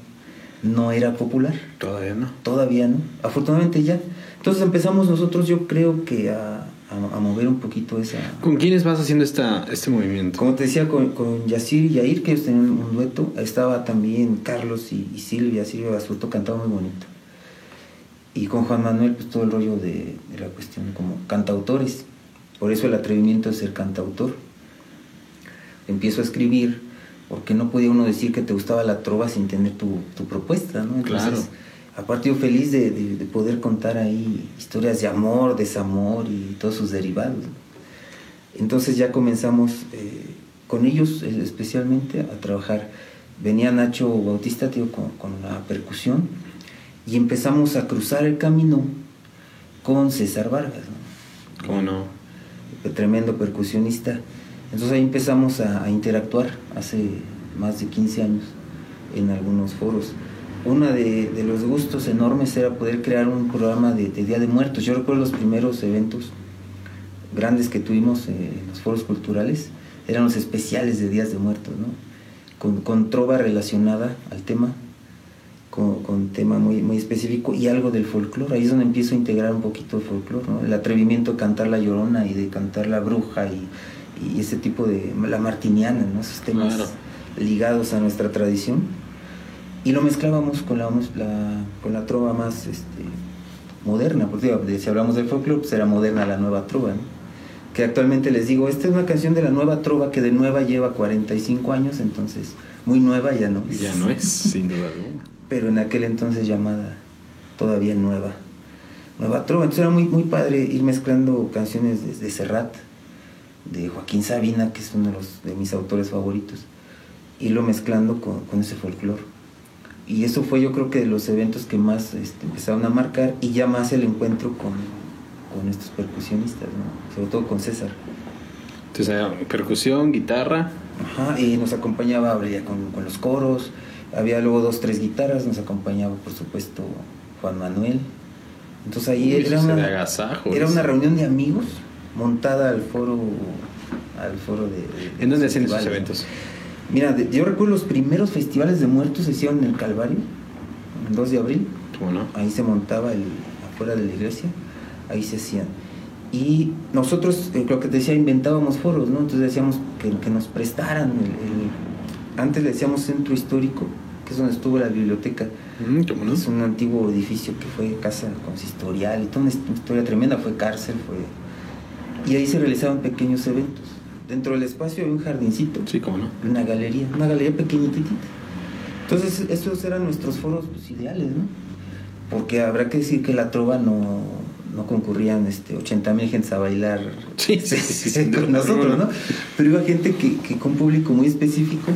no era popular. Todavía no. Todavía no. Afortunadamente ya. Entonces empezamos nosotros yo creo que a, a- a mover un poquito esa... ¿Con quiénes vas haciendo esta, este movimiento? Como te decía, con, con Yacir y Yair, que ellos tenían un dueto, estaba también Carlos y, y Silvia, Silvia Basurto cantaba muy bonito. Y con Juan Manuel, pues todo el rollo de, de la cuestión como cantautores. Por eso el atrevimiento de ser cantautor. Empiezo a escribir, porque no podía uno decir que te gustaba la trova sin tener tu, tu propuesta, ¿no? Entonces, Claro. aparte yo feliz de, de- de poder contar ahí historias de amor, desamor y todos sus derivados. Entonces ya comenzamos eh, con ellos eh, especialmente a trabajar. Venía Nacho Bautista tío, con, con la percusión y empezamos a cruzar el camino con César Vargas, ¿no? ¿Cómo no? tremendo percusionista. Entonces ahí empezamos a, a interactuar hace más de 15 años en algunos foros. Uno de, de los gustos enormes era poder crear un programa de, de Día de Muertos. Yo recuerdo los primeros eventos grandes que tuvimos eh, en los foros culturales, eran los especiales de Días de Muertos, ¿no? Con, con trova relacionada al tema, con, con tema muy, muy específico y algo del folclore. Ahí es donde empiezo a integrar un poquito de folclore, ¿no? El atrevimiento de cantar la llorona y de cantar la bruja y, y ese tipo de. la martiniana, ¿no? Esos temas Claro. ligados a nuestra tradición. Y lo mezclábamos con la, la- con la trova más este, moderna, porque si hablamos del folclore, pues era moderna la nueva trova, ¿no? que actualmente les digo, esta es una canción de la nueva trova que de nueva lleva 45 años, entonces muy nueva ya no. Ya no es, sin duda alguna. Pero en aquel entonces llamada todavía nueva. Nueva trova. Entonces era muy, muy padre ir mezclando canciones de, de Serrat, de Joaquín Sabina, que es uno de, los, de mis autores favoritos, irlo mezclando con, con ese folclore. Y eso fue yo creo que de los eventos que más este, empezaron a marcar y ya más el encuentro con, con estos percusionistas, ¿no? sobre todo con César. Entonces, era percusión, guitarra. Ajá, y nos acompañaba con, con los coros, había luego dos, tres guitarras, nos acompañaba por supuesto Juan Manuel. Entonces ahí Uy, era, una, agasajo, era una reunión de amigos montada al foro al foro de... de ¿En dónde hacían esos eventos? Mira, de- yo recuerdo los primeros festivales de muertos se hicieron en el Calvario, el 2 de abril, ¿Cómo no? ahí se montaba el, afuera de la iglesia, ahí se hacían. Y nosotros, eh, lo que te decía, inventábamos foros, ¿no? Entonces decíamos que, que nos prestaran el, el- Antes le decíamos centro histórico, que es donde estuvo la biblioteca. Mm. Es un antiguo edificio que fue casa consistorial y toda una hist- historia tremenda, fue cárcel, fue... Y ahí se realizaban pequeños eventos. Dentro del espacio había un jardincito, Sí, ¿cómo no? una galería, una galería pequeñitita. Entonces, esos eran nuestros foros pues, ideales, ¿no? Porque habrá que decir que la trova no, no concurrían este, 80 mil gentes a bailar Sí, sí, sí, [laughs] sin duda con nosotros, alguna. ¿no? Pero iba gente que, que con público muy específico.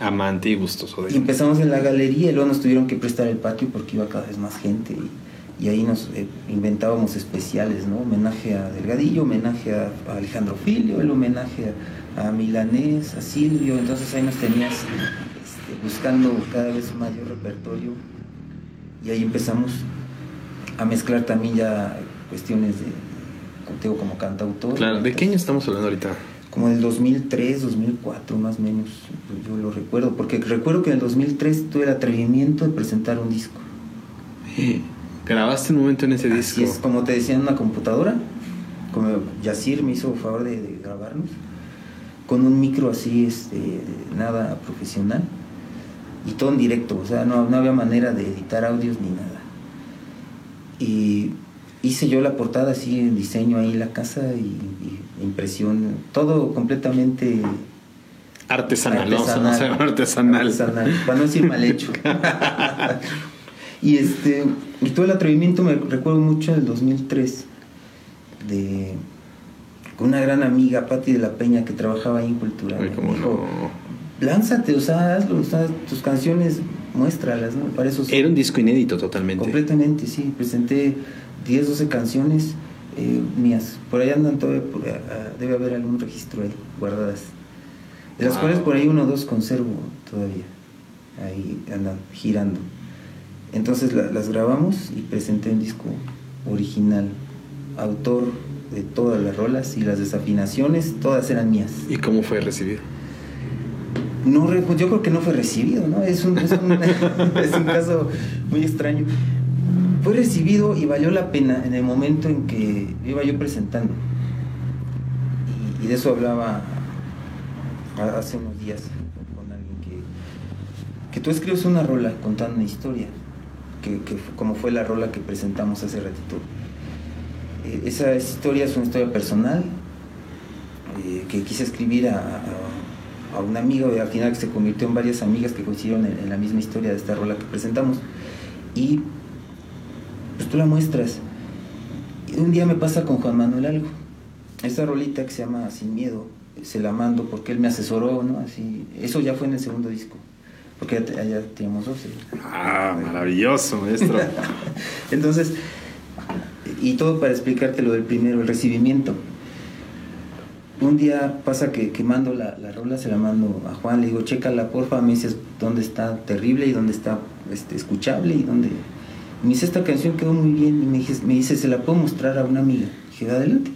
Amante y gustoso de Y empezamos en la galería y luego nos tuvieron que prestar el patio porque iba cada vez más gente. Y, y ahí nos eh, inventábamos especiales, ¿no? Homenaje a Delgadillo, homenaje a, a Alejandro Filio, el homenaje a, a Milanés, a Silvio. Entonces ahí nos tenías este, buscando cada vez mayor repertorio. Y ahí empezamos a mezclar también ya cuestiones de, digo, como cantautor. Claro, ¿de qué año estamos hablando ahorita? Como del 2003, 2004 más o menos, yo lo recuerdo, porque recuerdo que en el 2003 tuve el atrevimiento de presentar un disco. Grabaste un momento en ese disco. Así es, como te decía, en una computadora, como Yacir me hizo favor de, de grabarnos, con un micro así, este, nada profesional, y todo en directo, o sea, no, no había manera de editar audios ni nada. Y hice yo la portada así en diseño ahí la casa y, y impresión, todo completamente Artesanal, [laughs] para no decir mal hecho. [laughs] Y este, y todo el atrevimiento me recuerdo mucho del 2003, de con una gran amiga, Patti de la Peña, que trabajaba ahí en Cultura. Ay, cómo Dijo, no. Lánzate, o sea, hazlo, o sea, tus canciones, muéstralas, ¿no? Para eso Era un disco inédito totalmente. Completamente, sí. Presenté 10, 12 canciones eh, mías. Por ahí andan todavía, por- debe haber algún registro ahí, guardadas. De las Wow. cuales por ahí uno o dos conservo todavía. Ahí andan girando. Entonces la- las grabamos y presenté un disco original. Autor de todas las rolas y las desafinaciones, todas eran mías. ¿Y cómo fue recibido? No, pues yo creo que no fue recibido, ¿no? Es un, es un, [laughs] [laughs] es un caso muy extraño. Fue recibido y valió la pena en el momento en que iba yo presentando. Y, y de eso hablaba hace unos días con alguien que, que tú escribes una rola contando una historia, que, como fue la rola que presentamos hace ratito. Eh, esa historia es una historia personal eh, que quise escribir a, a- a un amigo y al final se convirtió en varias amigas que coincidieron en, en la misma historia de esta rola que presentamos. Y pues tú la muestras. Y un día me pasa con Juan Manuel algo. Esta rolita que se llama Sin Miedo, se la mando porque él me asesoró, ¿no? Así, eso ya fue en el segundo disco, porque ya teníamos 12. Ah, maravilloso, maestro. [laughs] Entonces, y todo para explicarte lo del primero, el recibimiento. Un día pasa que, que mando la, la rola, se la mando a Juan, le digo, chécala porfa, me dices dónde está terrible y dónde está este, escuchable y dónde... Me dice, esta canción quedó muy bien y me, dice, se la puedo mostrar a una amiga. Dije, adelante.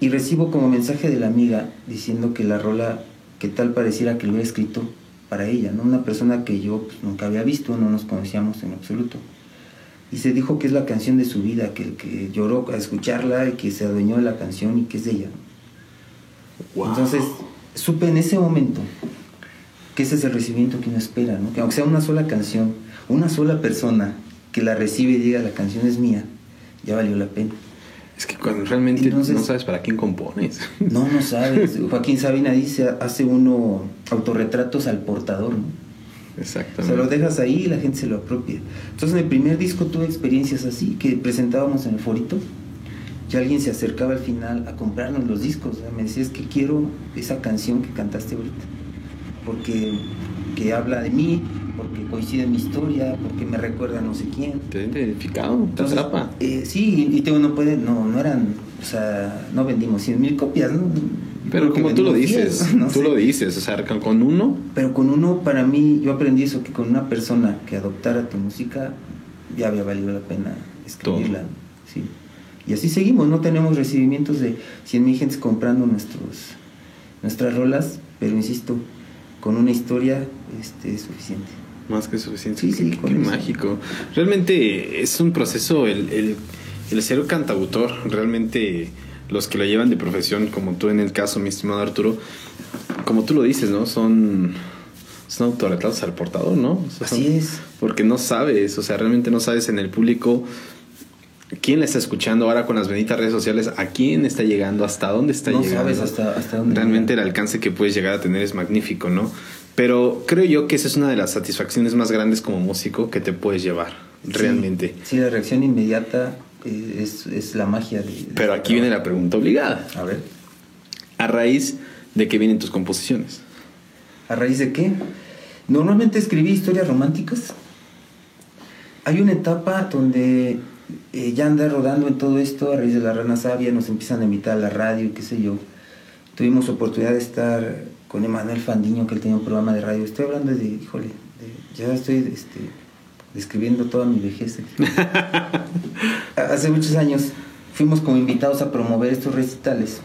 Y recibo como mensaje de la amiga diciendo que la rola, que tal pareciera que lo había escrito para ella, ¿no? Una persona que yo pues, nunca había visto, no nos conocíamos en absoluto. Y se dijo que es la canción de su vida, que, que lloró a escucharla y que se adueñó de la canción y que es de ella. Wow. Entonces, supe en ese momento que ese es el recibimiento que uno espera, ¿no? Que aunque sea una sola canción, una sola persona que la recibe y diga la canción es mía, ya valió la pena. Es que cuando realmente Entonces- no sabes para quién compones. No, no sabes. [laughs] Joaquín Sabina dice, hace uno autorretratos al portador, ¿no? Exactamente. Se lo dejas ahí y la gente se lo apropia. Entonces en el primer disco tuve experiencias así, que presentábamos en el forito, y alguien se acercaba al final a comprarnos los discos. o sea, me decía, es que quiero esa canción que cantaste ahorita, porque que habla de mí, porque coincide en mi historia, porque me recuerda a no sé quién. Te identificado, te Entonces, atrapa. eh, sí, y tengo no puede, no, no eran, o sea, no vendimos 100 mil copias, ¿no? Pero como tú lo dices, 10, [laughs] no tú lo dices, o sea, con- uno, Pero con uno, para mí, yo aprendí eso, que con una persona que adoptara tu música, ya había valido la pena escribirla. Sí. Y así seguimos, no tenemos recibimientos de 100 mil gentes comprando nuestros, nuestras rolas, pero insisto, con una historia este, es suficiente. más que suficiente. Sí, sí, Qué- con qué mágico. Realmente es un proceso, el, el, el ser cantautor, realmente los que lo llevan de profesión, como tú en el caso, mi estimado Arturo, como tú lo dices, ¿no? Son, son autorretratos al portador, ¿no? O sea, Así son- es. Porque no sabes, o sea, realmente no sabes en el público quién la está escuchando ahora con las benditas redes sociales, a quién está llegando, hasta dónde está no llegando. sabes hasta, hasta dónde. Realmente el llega. alcance que puedes llegar a tener es magnífico, ¿no? Pero creo yo que esa es una de las satisfacciones más grandes como músico que te puedes llevar, Sí, realmente. Sí, la reacción inmediata es, es la magia de. de Pero este aquí viene la pregunta obligada. A ver. ¿A raíz de qué vienen tus composiciones? ¿A raíz de qué? Normalmente escribí historias románticas. Hay una etapa donde eh, ya anda rodando en todo esto, a raíz de la rana sabia, nos empiezan a invitar a la radio y qué sé yo. Tuvimos oportunidad de estar con Emanuel Fandiño, que él tenía un programa de radio. Estoy hablando de, híjole, de- ya estoy este, describiendo toda mi vejez. [laughs] Hace muchos años fuimos como invitados a promover estos recitales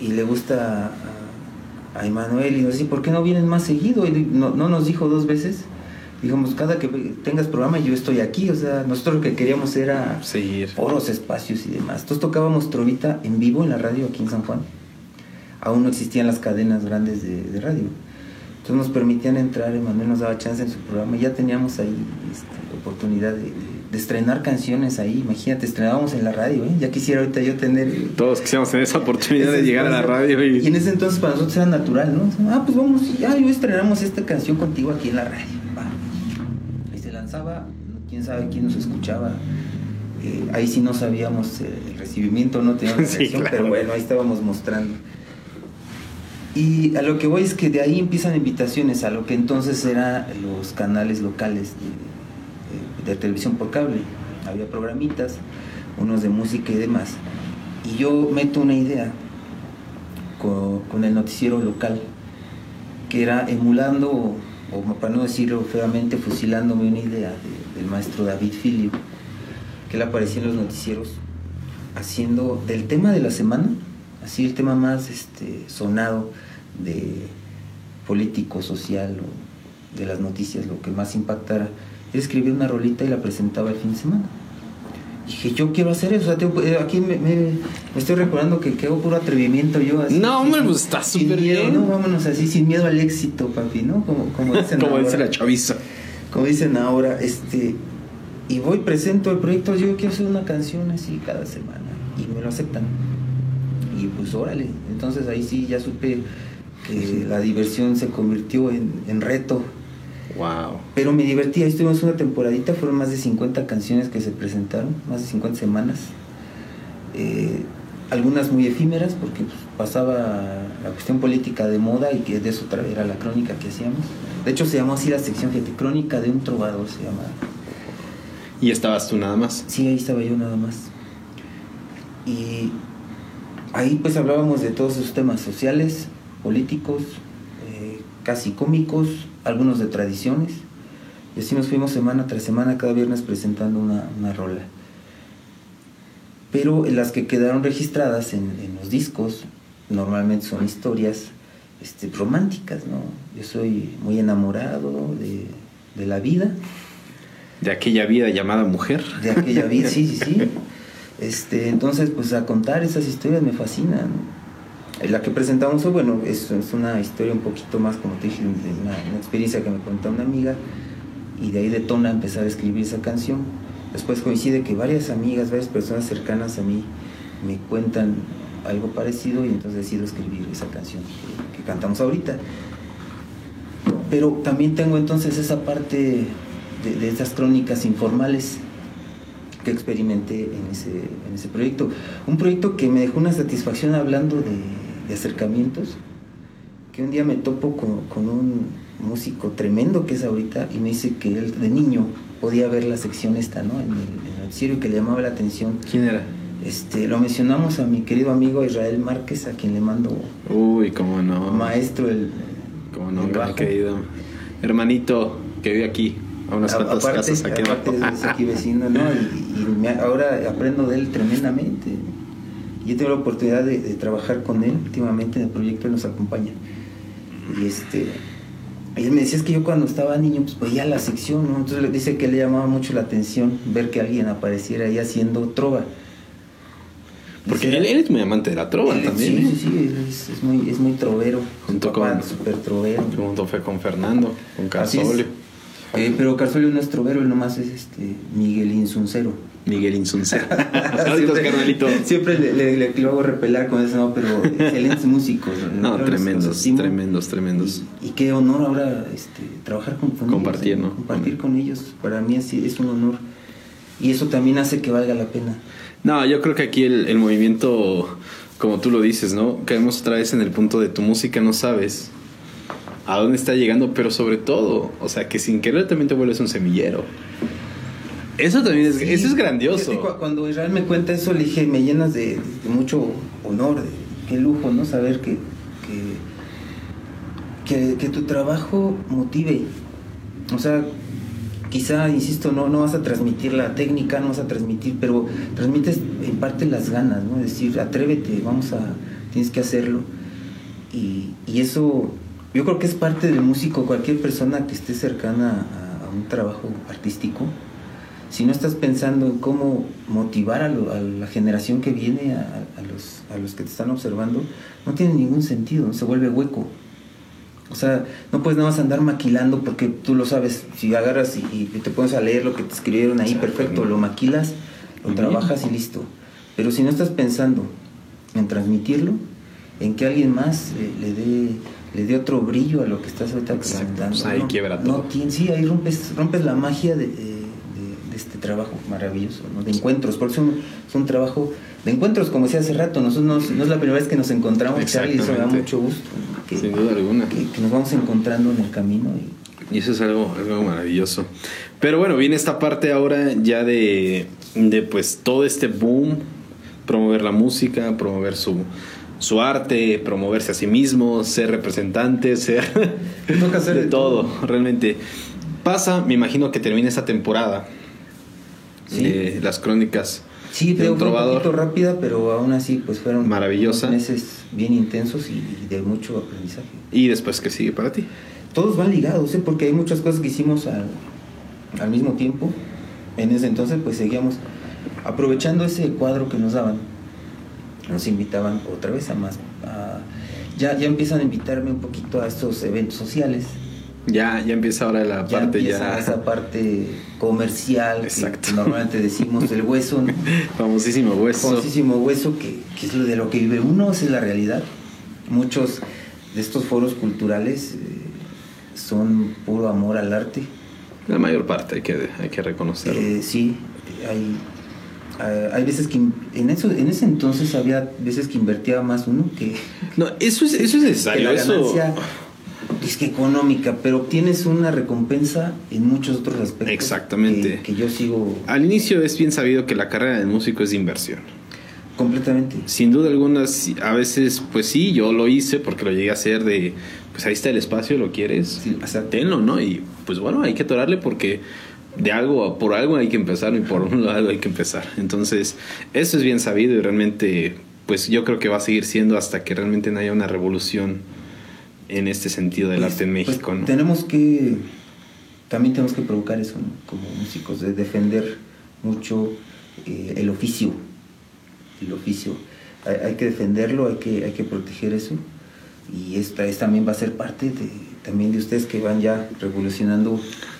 y le gusta a, a Emanuel y nos dice, ¿por qué no vienen más seguido? Y no, no nos dijo dos veces. Dijimos, cada que tengas programa yo estoy aquí. O sea, nosotros lo que queríamos era Seguir. foros, espacios y demás. Entonces tocábamos trovita en vivo en la radio aquí en San Juan. Aún no existían las cadenas grandes de, de radio. Entonces nos permitían entrar, Emanuel nos daba chance en su programa y ya teníamos ahí este, oportunidad de, estrenar canciones ahí. Imagínate, estrenábamos en la radio, ¿eh? Ya quisiera ahorita yo tener... eh, Todos quisiéramos tener esa oportunidad de llegar a la radio y... Y en ese entonces para nosotros era natural, ¿no? Ah, pues vamos, ya, yo estrenamos esta canción contigo aquí en la radio. Va. Ahí se lanza pasaba, quién sabe quién nos escuchaba. Eh, ahí sí no sabíamos el recibimiento, no teníamos [laughs] Sí, claro. pero bueno, ahí estábamos mostrando. Y a lo que voy es que de ahí empiezan invitaciones a lo que entonces eran los canales locales de, de- televisión por cable. Había programitas, unos de música y demás. Y yo meto una idea con, el noticiero local, que era emulando, o, para no decirlo feamente, fusilándome una idea de- del maestro David Filio, que él aparecía en los noticieros haciendo del tema de la semana, así el tema más este, sonado de político, social o de las noticias, lo que más impactara, él escribía una rolita y la presentaba el fin de semana. Dije, yo quiero hacer eso. o sea, tengo- eh, aquí me, me- me estoy recordando que quedó puro atrevimiento yo. Así, No, hombre, pues, está súper bien. ¿no? Vámonos así, sin miedo al éxito, papi, ¿no? Como, como [laughs] dicen Como dice ahora la chaviza. como dicen ahora, este, y voy, presento el proyecto, yo quiero hacer una canción así cada semana, y me lo aceptan. Y pues órale, entonces ahí sí ya supe que la diversión se convirtió en, en reto, Wow. pero me divertí, ahí estuvimos una temporadita, fueron más de 50 canciones que se presentaron, más de 50 semanas. Eh, algunas muy efímeras porque pues, pasaba la cuestión política de moda y que de eso era la crónica que hacíamos. De hecho se llamó así la sección, fíjate, Crónica de un trovador se llama. Y estabas tú nada más. Sí, ahí estaba yo nada más. Y ahí pues hablábamos de todos esos temas sociales, políticos, eh, casi cómicos, algunos de tradiciones. Y así nos fuimos semana tras semana, cada viernes presentando una, una rola. Pero las que quedaron registradas en, en los discos normalmente son historias este, románticas, ¿no? Yo soy muy enamorado de, de la vida, De aquella vida llamada mujer. de aquella vida, sí, sí, sí. [laughs] Este, entonces, pues a contar esas historias me fascinan. La que presentamos hoy, bueno, es, una historia un poquito más, como te dije, de una, experiencia que me contó una amiga y de ahí detona empezar a escribir esa canción. Después coincide que varias amigas, varias personas cercanas a mí me cuentan algo parecido y entonces decido escribir esa canción que, que cantamos ahorita. Pero también tengo entonces esa parte de, de esas crónicas informales que experimenté en ese, en ese proyecto. Un proyecto que me dejó una satisfacción hablando de, de acercamientos, que un día me topo con, con un músico tremendo que es ahorita y me dice que él de niño podía ver la sección esta, ¿no? En el, en el noticiero que le llamaba la atención. ¿Quién era? Este, lo mencionamos a mi querido amigo Israel Márquez, a quien le mando Uy, cómo no. maestro el, Cómo no, el querido hermanito que vive aquí, a unas cuantas aparte, casas aquí aparte es [laughs] aquí vecino, ¿no? Y, y me- ahora aprendo de él tremendamente. Yo tengo la oportunidad de, de trabajar con él últimamente en el proyecto, él nos acompaña. Y este, y él me decía es que yo cuando estaba niño pues veía la sección, ¿no? Entonces le dice que le llamaba mucho la atención ver que alguien apareciera ahí haciendo trova. Porque él, él es muy amante de la trova él- también. Sí, ¿eh? sí, sí, es, es muy, es muy trovero. Su Junto papá, con- super trovero. Junto fue con Fernando, con. Casolio, Eh, pero Carsolio no es trovero, él nomás es este Miguel Insuncero. Miguel Insuncero. [laughs] Saludos, carnalito. Siempre le, le, hago repelar con eso, no, pero excelentes músicos. No, los- tremendos, tremendos, tremendos. Y, y qué honor ahora este, trabajar con, con Compartir, ellos, ¿no? Compartir con ellos, para mí es, es un honor. Y eso también hace que valga la pena. No, yo creo que aquí el, el movimiento, como tú lo dices, ¿no? Caemos otra vez en el punto de tu música no sabes a dónde está llegando, pero sobre todo, o sea, que sin querer también te vuelves un semillero. Eso también es, Sí, eso es grandioso. cu- Cuando Israel me cuenta eso, le dije, me llenas de, de mucho honor, de qué lujo, ¿no? Saber que, que, que, que tu trabajo motive. O sea, quizá, insisto, no, no vas a transmitir la técnica, no vas a transmitir, pero transmites en parte las ganas, ¿no? Es decir, atrévete, vamos a, tienes que hacerlo. Y, y eso, yo creo que es parte del músico, cualquier persona que esté cercana a, a un trabajo artístico si no estás pensando en cómo motivar a, lo- a la generación que viene, a, a los, a los que te están observando, no tiene ningún sentido, ¿no? se vuelve hueco. O sea, no puedes nada más andar maquilando porque tú lo sabes, si agarras y, y te pones a leer lo que te escribieron ahí, perfecto, lo maquilas, lo trabajas y listo. Pero si no estás pensando en transmitirlo, en que alguien más eh, le dé le dio otro brillo a lo que estás ahorita Exacto, presentando. pues ahí no, quiebra no todo. sí, ahí rompes, rompes la magia de, de- de- de este trabajo maravilloso, ¿no? de encuentros, porque es un, es un trabajo de encuentros, como decía hace rato, nosotros no, no es la primera vez que nos encontramos, Charlie, y eso me da mucho gusto, Sin duda alguna. que, que nos vamos encontrando en el camino. y- Y eso es algo, algo maravilloso. Pero bueno, viene esta parte ahora ya de, de pues todo este boom, promover la música, promover su, su arte, promoverse a sí mismo, ser representante, [laughs] ser toca hacer de de todo, todo. realmente. Pasa, me imagino que termina esta temporada Sí. de las crónicas Sí, pero un poquito rápida, pero aún así pues fueron Maravillosa. unos meses bien intensos y, y de mucho aprendizaje. Y después, ¿qué sigue para ti? Todos van ligados, ¿eh? porque hay muchas cosas que hicimos al, al mismo tiempo. En ese entonces pues seguíamos aprovechando ese cuadro que nos daban. Nos invitaban otra vez a más. a- ya, ya empiezan a invitarme un poquito a estos eventos sociales. Ya, ya empieza ahora la Ya parte ya esa parte comercial que Exacto. normalmente decimos el hueso, ¿no? [laughs] famosísimo hueso. famosísimo hueso que, que es lo de lo que vive uno, esa es la realidad. Muchos de estos foros culturales eh, son puro amor al arte. La mayor parte hay que, hay que reconocerlo. Eh, sí, hay, eh, hay veces que en eso en ese entonces había veces que invertía más uno que, [laughs] No, eso es, eso es que necesario. la Eso, ganancia es que económica, pero obtienes una recompensa en muchos otros aspectos. Exactamente. Que, que yo sigo al inicio es bien sabido que la carrera del músico es de inversión. completamente. Sin duda alguna, a veces, pues sí, yo lo hice porque lo llegué a hacer de, pues ahí está el espacio, lo quieres, Sí, tenlo, ¿no? Y pues bueno, hay que atorarle porque de algo, por algo hay que empezar y por algo hay que empezar. Entonces, eso es bien sabido y realmente, pues yo creo que va a seguir siendo hasta que realmente no haya una revolución en este sentido del Pues- arte en pues México, ¿no? Tenemos que, también tenemos que provocar eso, ¿no? Como músicos, de defender mucho eh, el oficio, el oficio. Hay, hay que defenderlo, hay que, hay que proteger eso. Y esta es, también va a ser parte de, también de ustedes que van ya revolucionando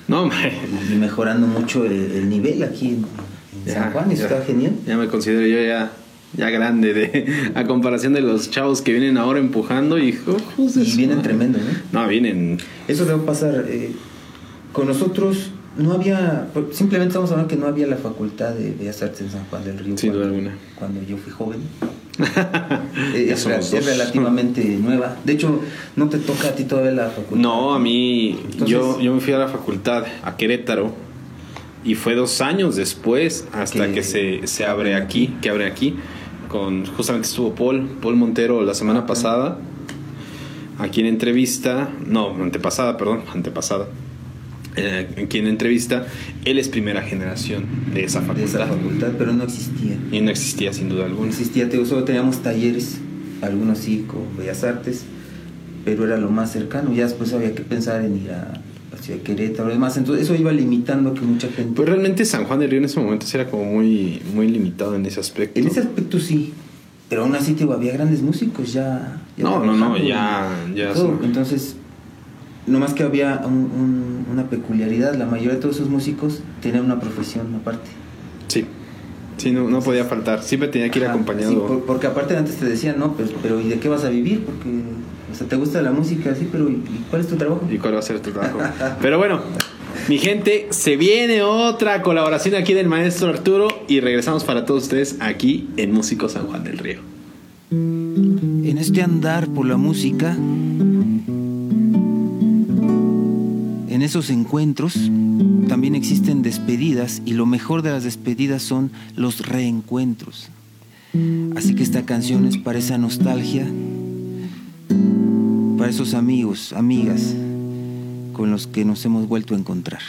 No, hombre. y mejorando mucho el, el nivel aquí en, en Ya, San Juan. Eso ya. está genial. Ya me considero yo ya, ya grande de, [laughs] a comparación de los chavos que vienen ahora empujando y, Y vienen tremendo, ¿no? No, vienen. Eso debe pasar. eh, con nosotros no había, simplemente estamos hablando que no había la facultad de Bellas Artes en San Juan del Río. Sin duda cuando, alguna. Cuando yo fui joven. [laughs] Eh, es, es relativamente [laughs] nueva. De hecho, no te toca a ti todavía la facultad. No, a mí, Entonces- yo, yo me fui a la facultad, a Querétaro, y fue dos años después hasta Que- que, se, se abre aquí, que abre aquí, con justamente estuvo Paul, Paul Montero la semana pasada, aquí en entrevista, no, antepasada, perdón, antepasada, eh, aquí en entrevista, él es primera generación de esa de facultad, esa facultad, pero no existía. y no existía sin duda No alguna. existía, te digo, solo teníamos talleres, algunos sí con Bellas Artes, pero era lo más cercano. Ya después había que pensar en ir a la ciudad de Querétaro y demás. Entonces, eso iba limitando a que mucha gente. Pues realmente San Juan del Río en ese momento era como muy, muy limitado en ese aspecto. En ese aspecto sí, pero aún así te digo, había grandes músicos ya. ya No, no, no, ya- ya todo. son- Entonces, nomás que había un- un- una peculiaridad, la mayoría de todos esos músicos tenían una profesión aparte. Sí, sí, no, no podía faltar. Siempre tenía que ir Ajá, acompañado. sí, por- porque aparte antes te decían, no, pero, pero ¿y de qué vas a vivir? Porque, o sea, te gusta la música, sí, pero ¿y, y cuál es tu trabajo? ¿Y cuál va a ser tu trabajo? [laughs] Pero bueno, mi gente, se viene otra colaboración aquí del maestro Arturo y regresamos para todos ustedes aquí en Músico San Juan del Río. En este andar por la música, en esos encuentros, también existen despedidas y lo mejor de las despedidas son los reencuentros. Así que esta canción es para esa nostalgia, para esos amigos, amigas con los que nos hemos vuelto a encontrar.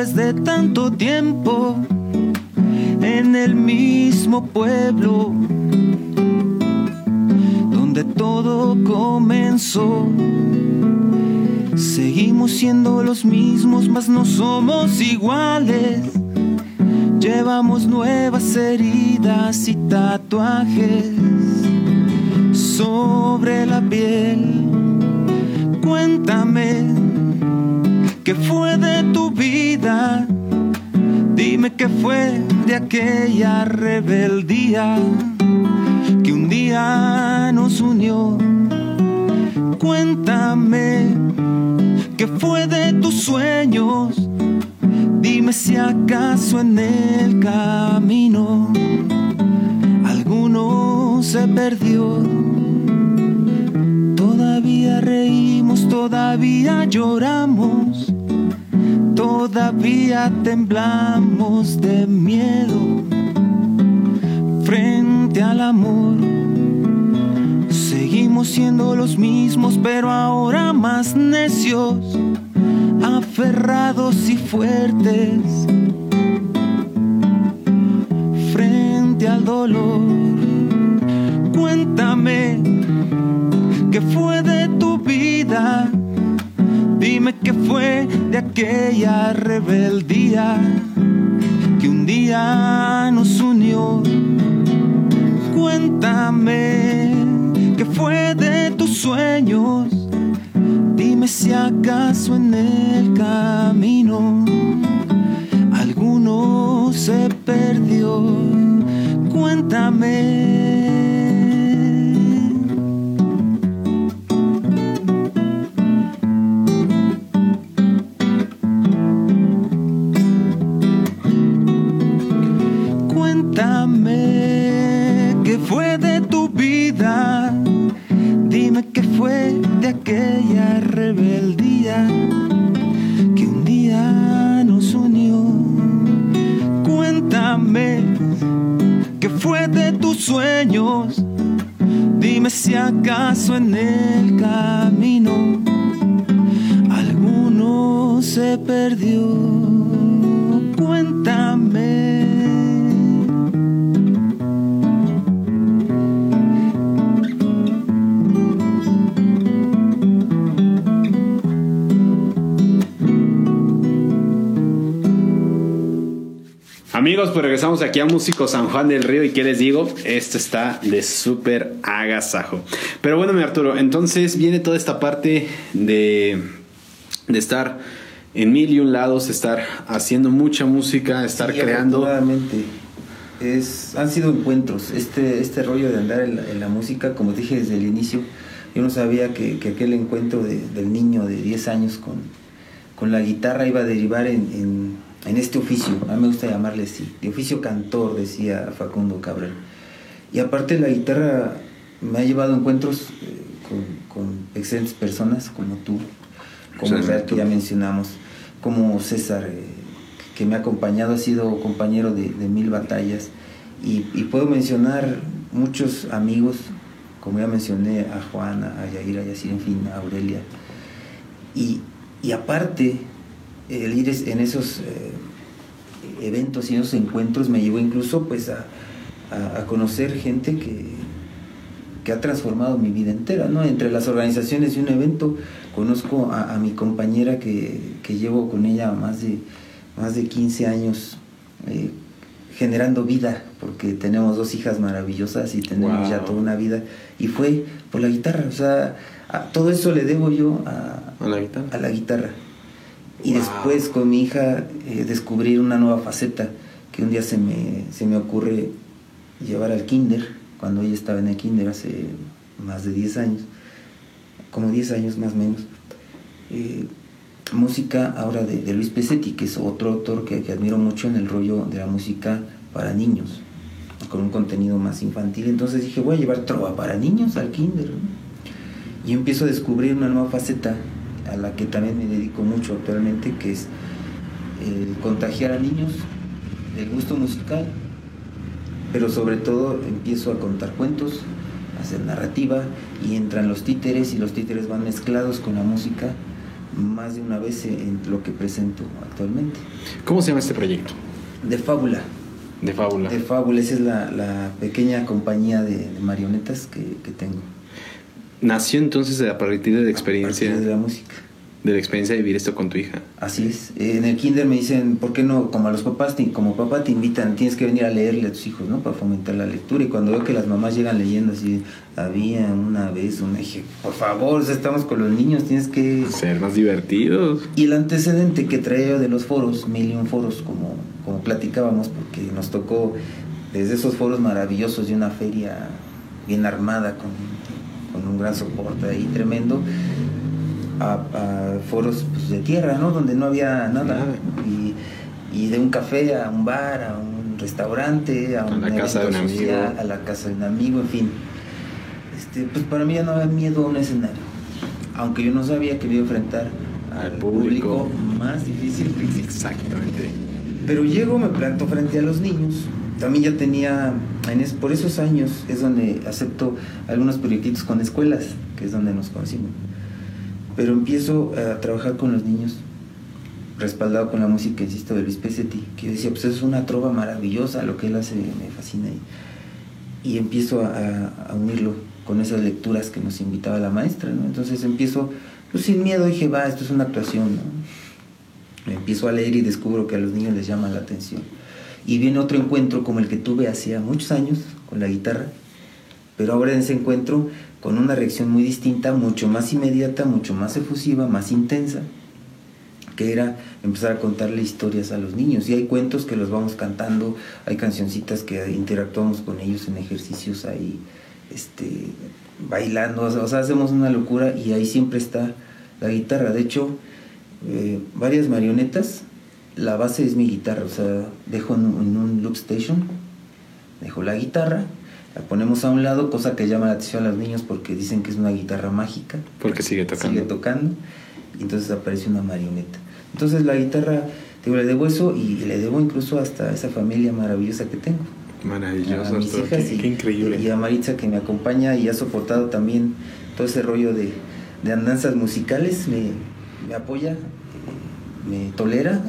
Después de tanto tiempo? En el mismo pueblo donde todo comenzó. Seguimos siendo los mismos, mas no somos iguales. Llevamos nuevas heridas y tatuajes. sobre la piel. Cuéntame qué fue de tu vida. Dime qué fue de aquella rebeldía que un día nos unió. Cuéntame qué fue de tus sueños. Dime si acaso en el camino alguno se perdió. Todavía reímos, todavía lloramos, todavía temblamos de miedo frente al amor. Seguimos siendo los mismos, pero ahora más necios, aferrados y fuertes frente al dolor. Cuéntame qué fue de tu vida. Dime qué fue de aquella rebeldía que un día nos unió. Cuéntame qué fue de tus sueños. Dime si acaso en el camino alguno se perdió. Cuéntame. Acaso en el camino Amigos, pues regresamos aquí a Músico San Juan del Río y qué les digo, esto está de súper agasajo. Pero bueno, mi Arturo, entonces viene toda esta parte de, de estar en mil y un lados, estar haciendo mucha música, estar Sí, creando. Es, han sido encuentros. Este, este rollo de andar en la, en la música, como dije desde el inicio, yo no sabía que, que aquel encuentro de- del niño de 10 años con, con la guitarra iba a derivar en, en- en este oficio. A mí me gusta llamarle así, de oficio cantor, decía Facundo Cabral. Y aparte la guitarra me ha llevado a encuentros eh, con, con excelentes personas como tú, como. Real, que ya mencionamos, como César, eh, que me ha acompañado, ha sido compañero de, de mil batallas. Y, y puedo mencionar muchos amigos, como ya mencioné, a Juana, a Yaira, a Yacir, en fin, a Aurelia. Y, y aparte, el ir en esos eh, eventos y en esos encuentros me llevó incluso pues a, a- a conocer gente que, que ha transformado mi vida entera, ¿no? Entre las organizaciones de un evento conozco a, a mi compañera que, que llevo con ella más de, más de 15 años eh, generando vida, porque tenemos dos hijas maravillosas y tenemos ya toda una vida. Y fue por la guitarra, o sea, a- todo eso le debo yo a, ¿A la guitarra? a la guitarra. Y Wow. después con mi hija eh, descubrir una nueva faceta que un día se me, se me ocurre llevar al kinder, cuando ella estaba en el kinder hace más de 10 años, como 10 años más o menos. Eh, música ahora de, de Luis Pesetti, que es otro autor que, que admiro mucho en el rollo de la música para niños, con un contenido más infantil. Entonces dije, voy a llevar trova para niños al kinder. ¿no? Y empiezo a descubrir una nueva faceta a la que también me dedico mucho actualmente, que es el contagiar a niños del gusto musical, pero sobre todo empiezo a contar cuentos, a hacer narrativa y entran los títeres y los títeres van mezclados con la música más de una vez en lo que presento actualmente. ¿Cómo se llama este proyecto? De fábula, De fábula. de fábula, esa es la, la pequeña compañía de, de marionetas que, que tengo. Nació entonces a partir de a experiencia. de la música. de la experiencia de vivir esto con tu hija. Así es. En el kinder me dicen, ¿por qué no? Como a los papás, te- como papá te invitan, tienes que venir a leerle a tus hijos, ¿no? Para fomentar la lectura. Y cuando veo que las mamás llegan leyendo así, había una vez una, dije, por favor, estamos con los niños, tienes que... Ser más divertidos. Y el antecedente que traía yo de los foros, mil y un foros, como, como platicábamos, porque nos tocó desde esos foros maravillosos de una feria bien armada, con, con un gran soporte ahí tremendo, a, a foros pues, de tierra, ¿no? Donde no había nada. Y, y de un café a un bar, a un restaurante, a, A un la casa de un evento amigo. social, a la casa de un amigo, en fin. Este, pues para mí ya no había miedo a un escenario. Aunque yo no sabía que iba a enfrentar Al al público. público más difícil que existe. Exactamente. Pero llego, me planto frente a los niños. También ya tenía, en es- por esos años es donde acepto algunos proyectitos con escuelas, que es donde nos conocimos. Pero empiezo a trabajar con los niños, respaldado con la música, insisto, de Luis Pesetti, que yo decía, pues es una trova maravillosa, lo que él hace me fascina. Y, y empiezo a- a unirlo con esas lecturas que nos invitaba la maestra, ¿no? Entonces empiezo, pues sin miedo, dije, va, esto es una actuación, ¿no? Empiezo a leer y descubro que a los niños les llama la atención. Y viene otro encuentro como el que tuve hacía muchos años con la guitarra, pero ahora en ese encuentro con una reacción muy distinta, mucho más inmediata, mucho más efusiva, más intensa, que era empezar a contarle historias a los niños. Y hay cuentos que los vamos cantando, hay cancioncitas que interactuamos con ellos en ejercicios ahí, este, bailando, o sea, hacemos una locura y ahí siempre está la guitarra. De hecho, eh, varias marionetas, la base es mi guitarra, o sea, dejo en, un- en un loop station, dejo la guitarra, la ponemos a un lado, cosa que llama la atención a los niños porque dicen que es una guitarra mágica, Porque sigue tocando. sigue tocando, y entonces aparece una marioneta. Entonces la guitarra, digo, le debo eso y le debo incluso hasta esa familia maravillosa que tengo. Maravilloso, a mis Arturo. hijas Qué, y, qué increíble. y a Maritza que me acompaña y ha soportado también todo ese rollo de, de andanzas musicales, me, me apoya, me tolera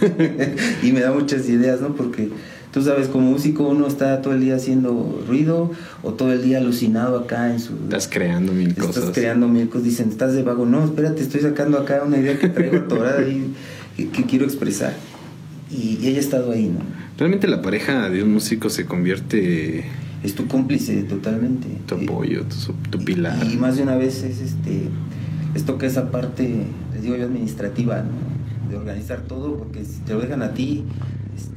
[laughs] y me da muchas ideas, ¿no? Porque tú sabes, como músico uno está todo el día haciendo ruido o todo el día alucinado acá en su... Estás creando mil Estás cosas. creando mil cosas, dicen, estás de vago. No, espérate, estoy sacando acá una idea que traigo atorada ahí, que, que quiero expresar. Y, y ella ha estado ahí, ¿no? Realmente la pareja de un músico se convierte Es tu cómplice totalmente. tu apoyo, tu, tu pilar. Y, más de una vez es este les toca esa parte, les digo yo, administrativa, ¿no? De organizar todo, porque si te lo dejan a ti, es-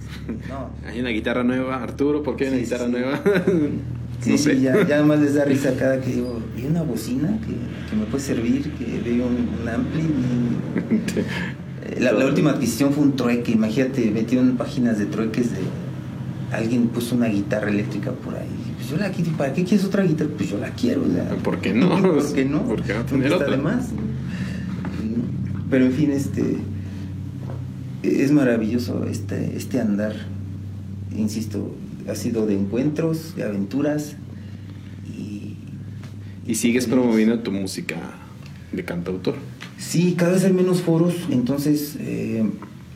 no. Hay una guitarra nueva, Arturo, ¿por qué hay una Sí, guitarra sí. nueva? Sí, [laughs] no sí, ya, ya más les da risa cada que digo, ¿y una bocina que, que me puede servir? Que veo un, un ampli. y- La, la última adquisición fue un trueque, imagínate, metido en páginas de trueques de alguien puso una guitarra eléctrica por ahí. Pues yo la quiero, ¿para qué quieres otra guitarra? Pues yo la quiero. sea, [laughs] ¿Por qué no? ¿Por qué no? ¿Por qué no tener otra? de más. Pero en fin, este es maravilloso este, este andar. Insisto, ha sido de encuentros, de aventuras y Y sigues promoviendo tu música de cantautor. Sí, cada vez hay menos foros, entonces eh,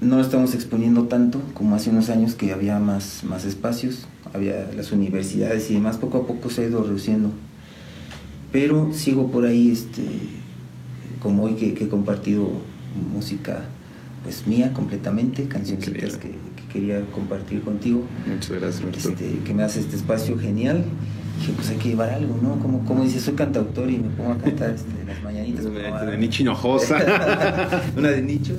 no estamos exponiendo tanto como hace unos años que había más, más espacios, había las universidades y demás, poco a poco se ha ido reduciendo. Pero sigo por ahí, este, como hoy que, que he compartido música pues mía completamente, cancioncitas que, quería compartir contigo, Muchas gracias, este, que me hace este espacio genial. Dije, pues hay que llevar algo, ¿no? Como, como dice, soy cantautor y me pongo a cantar [laughs] este, las mañanitas. Una de Nicho Hinojosa. [laughs] Una de nicho.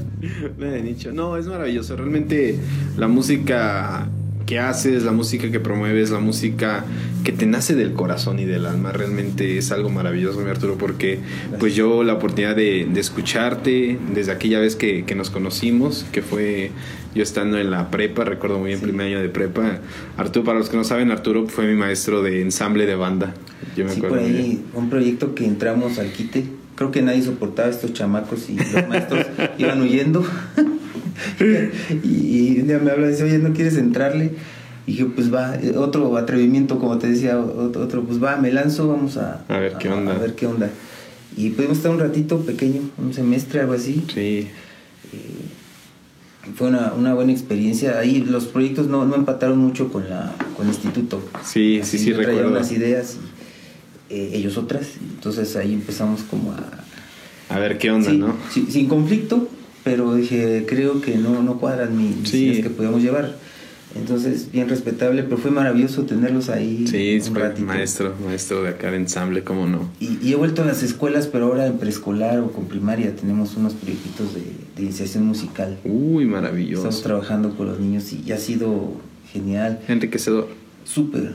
Una de nicho. No, es maravilloso. Realmente la música que haces, la música que promueves, la música que te nace del corazón y del alma, realmente es algo maravilloso, mi Arturo, porque pues yo la oportunidad de, de escucharte desde aquella vez que, que nos conocimos, que fue yo estando en la prepa, recuerdo muy bien, Sí. primer año de prepa. Arturo, para los que no saben, Arturo fue mi maestro de ensamble de banda. Yo me Sí, acuerdo por ahí un proyecto que entramos al quite. Creo que nadie soportaba a estos chamacos y los maestros [laughs] iban huyendo. [laughs] y, y un día me habla y dice, oye, ¿no quieres entrarle? Y dije, pues va, eh, otro atrevimiento, como te decía, otro, pues va, me lanzo, vamos a, A ver qué onda. A, ver qué onda. Y pudimos estar un ratito pequeño, un semestre, algo así. Sí, Fue una, una buena experiencia. Ahí los proyectos no, no empataron mucho con, la, con el instituto. sí, sí, Así sí, yo traía recuerdo. unas ideas y eh, ellos otras. Entonces ahí empezamos como a, A ver qué onda, Sí, ¿no? sí, sin conflicto, pero dije, creo que no, no cuadran mis mis Sí. ideas que podíamos llevar. Entonces, bien respetable, pero fue maravilloso tenerlos ahí Sí, un ratito. maestro, maestro de acá de ensamble, cómo no. Y, y he vuelto a las escuelas, pero ahora en preescolar o con primaria tenemos unos proyectitos de, de iniciación musical. Uy, Estamos maravilloso. trabajando con los niños y, y ha sido genial, Enriquecedor. súper.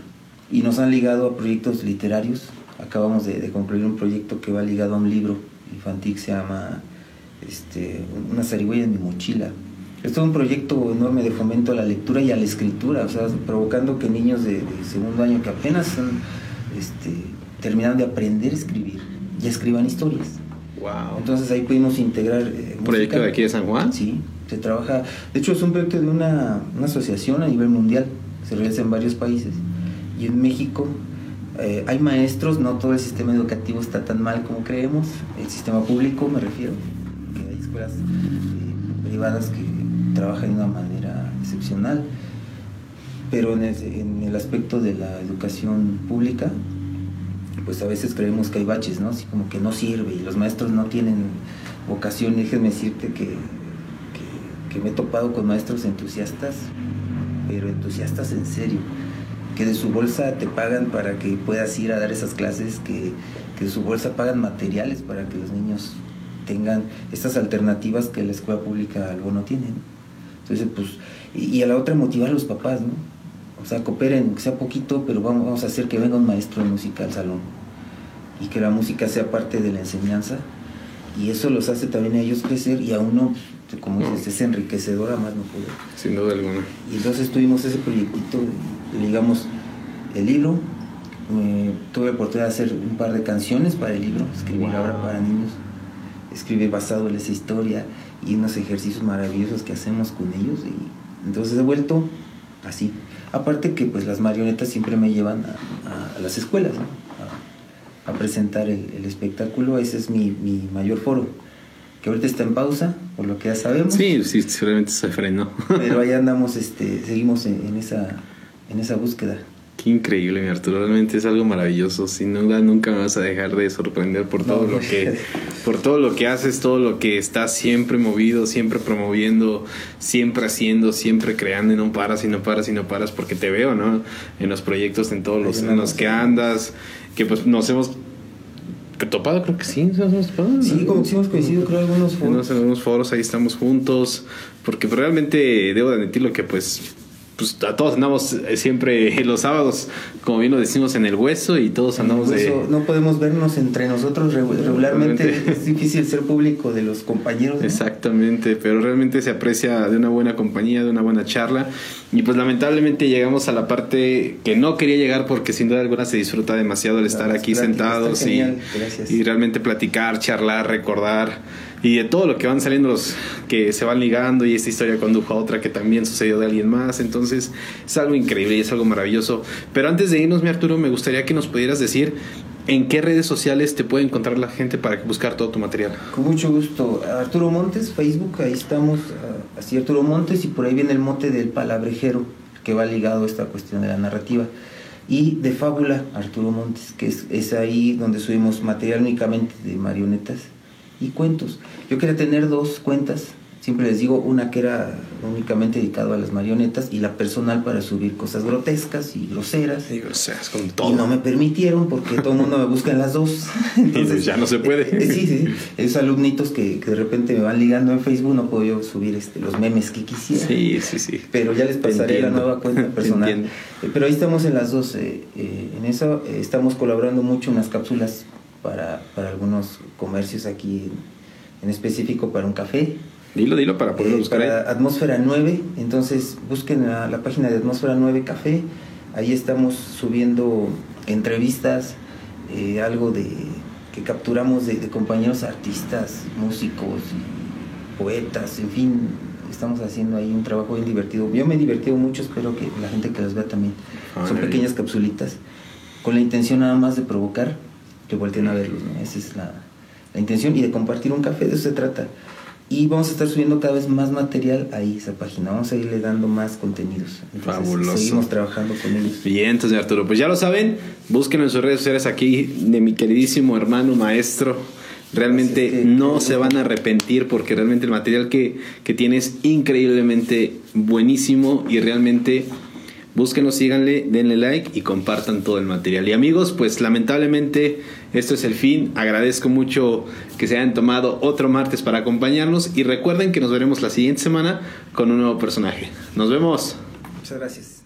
Y nos han ligado a proyectos literarios. Acabamos de, de concluir un proyecto que va ligado a un libro infantil que se llama este, Una zarigüeya en mi mochila. Esto es un proyecto enorme de fomento a la lectura y a la escritura, o sea, provocando que niños de, de segundo año que apenas están este, terminando de aprender a escribir, ya escriban historias. Wow. Entonces ahí pudimos integrar... eh, ¿Un proyecto de aquí de San Juan? Sí, se trabaja. De hecho, es un proyecto de una, una asociación a nivel mundial. Se realiza en varios países. Y en México eh, hay maestros, no todo el sistema educativo está tan mal como creemos. El sistema público, me refiero. Escuelas eh, privadas que trabajan de una manera excepcional. Pero en el, en el aspecto de la educación pública, pues a veces creemos que hay baches, ¿no? Así como que no sirve y los maestros no tienen vocación. Déjenme decirte que, que, que me he topado con maestros entusiastas, pero entusiastas en serio, que de su bolsa te pagan para que puedas ir a dar esas clases, que, que de su bolsa pagan materiales para que los niños tengan estas alternativas que la escuela pública algo no tiene. ¿no? Entonces, pues, y, y a la otra motivar a los papás, ¿no? O sea, cooperen, que sea poquito, pero vamos, vamos a hacer que venga un maestro de música al salón y que la música sea parte de la enseñanza y eso los hace también a ellos crecer y a uno, pues, como dices, es enriquecedor a más no poder. Sin duda alguna. Y entonces tuvimos ese proyectito, digamos, el libro, eh, tuve la oportunidad de hacer un par de canciones para el libro, escribir Wow. ahora para niños, escribir basado en esa historia y unos ejercicios maravillosos que hacemos con ellos y entonces he vuelto así. Aparte que pues las marionetas siempre me llevan a, a- a las escuelas, ¿no? a, a presentar el, el espectáculo, ese es mi, mi mayor foro, que ahorita está en pausa, por lo que ya sabemos. Sí, sí, seguramente se frenó. Pero ahí [laughs] andamos, este, seguimos en, en esa, en esa búsqueda. Qué increíble, mi Arturo. Realmente es algo maravilloso. Sin duda, nunca me vas a dejar de sorprender por todo No. lo que, [laughs] por todo lo que haces, todo lo que estás siempre movido, siempre promoviendo, siempre haciendo, siempre creando y no paras y no paras y no paras porque te veo, ¿no? En los proyectos, en todos los en que andas, que pues nos hemos topado, creo que sí, nos hemos topado. Sí, como que sí hemos coincidido, creo, en algunos foros. en algunos foros ahí estamos juntos, porque pues, realmente debo de admitirlo que pues, pues a todos andamos eh, siempre [laughs] los sábados, como bien lo decimos, en el hueso y todos andamos Por de... no podemos vernos entre nosotros regu- regularmente. [laughs] Es difícil ser público de los compañeros. ¿no? Exactamente, pero realmente se aprecia de una buena compañía, de una buena charla. Y pues lamentablemente llegamos a la parte que no quería llegar porque sin duda alguna se disfruta demasiado el estar Las aquí sentados y, y realmente platicar, charlar, recordar y de todo lo que van saliendo los que se van ligando y esta historia condujo a otra que también sucedió de alguien más. Entonces es algo increíble y es algo maravilloso. Pero antes de irnos, mi Arturo, me gustaría que nos pudieras decir en qué redes sociales te puede encontrar la gente para buscar todo tu material. Con mucho gusto. Arturo Montes, Facebook, ahí estamos, ah, así Arturo Montes, y por ahí viene el mote del palabrejero, que va ligado a esta cuestión de la narrativa. Y de Fábula, Arturo Montes, que es, es ahí donde subimos material únicamente de marionetas y cuentos. Yo quería tener dos cuentas, siempre les digo, una que era únicamente dedicado a las marionetas y la personal para subir cosas grotescas y groseras. Sea, es con Y todo. no me permitieron porque todo el mundo me busca en las dos. [laughs] pues ya no se puede. eh, sí, sí. Esos alumnitos que, que de repente me van ligando en Facebook, no puedo yo subir este, los memes que quisiera. Sí, sí, sí. Pero ya les pasaré la nueva cuenta [laughs] personal. entiendo. Eh, Pero ahí estamos en las dos. eh, eh, en eso eh, estamos colaborando mucho en las cápsulas para, para algunos comercios aquí, en, específico para un café. Dilo, dilo para poderlo Eh, buscar para ahí. Atmósfera 9, entonces busquen la, la página de Atmósfera 9 Café, ahí estamos subiendo entrevistas, eh, algo de que capturamos de, de compañeros artistas, músicos, y poetas, en fin, estamos haciendo ahí un trabajo bien divertido. Yo me he divertido mucho, espero que la gente que los vea también. Son pequeñas capsulitas, con la intención nada más de provocar que volteen a verlos, ¿no? Esa es la, la intención y de compartir un café, de eso se trata. Y vamos a estar subiendo cada vez más material ahí, esa página. Vamos a irle dando más contenidos. Entonces, Fabuloso. Seguimos trabajando con ellos. Bien, entonces Arturo, pues ya lo saben, búsquenlo en sus redes sociales aquí de mi queridísimo hermano maestro Realmente Así es que- no se van a arrepentir porque realmente el material que, que tiene es increíblemente buenísimo y realmente búsquenlo, síganle, denle like y compartan todo el material. Y amigos, pues lamentablemente esto es el fin. Agradezco mucho que se hayan tomado otro martes para acompañarnos y recuerden que nos veremos la siguiente semana con un nuevo personaje. Nos vemos. Muchas gracias.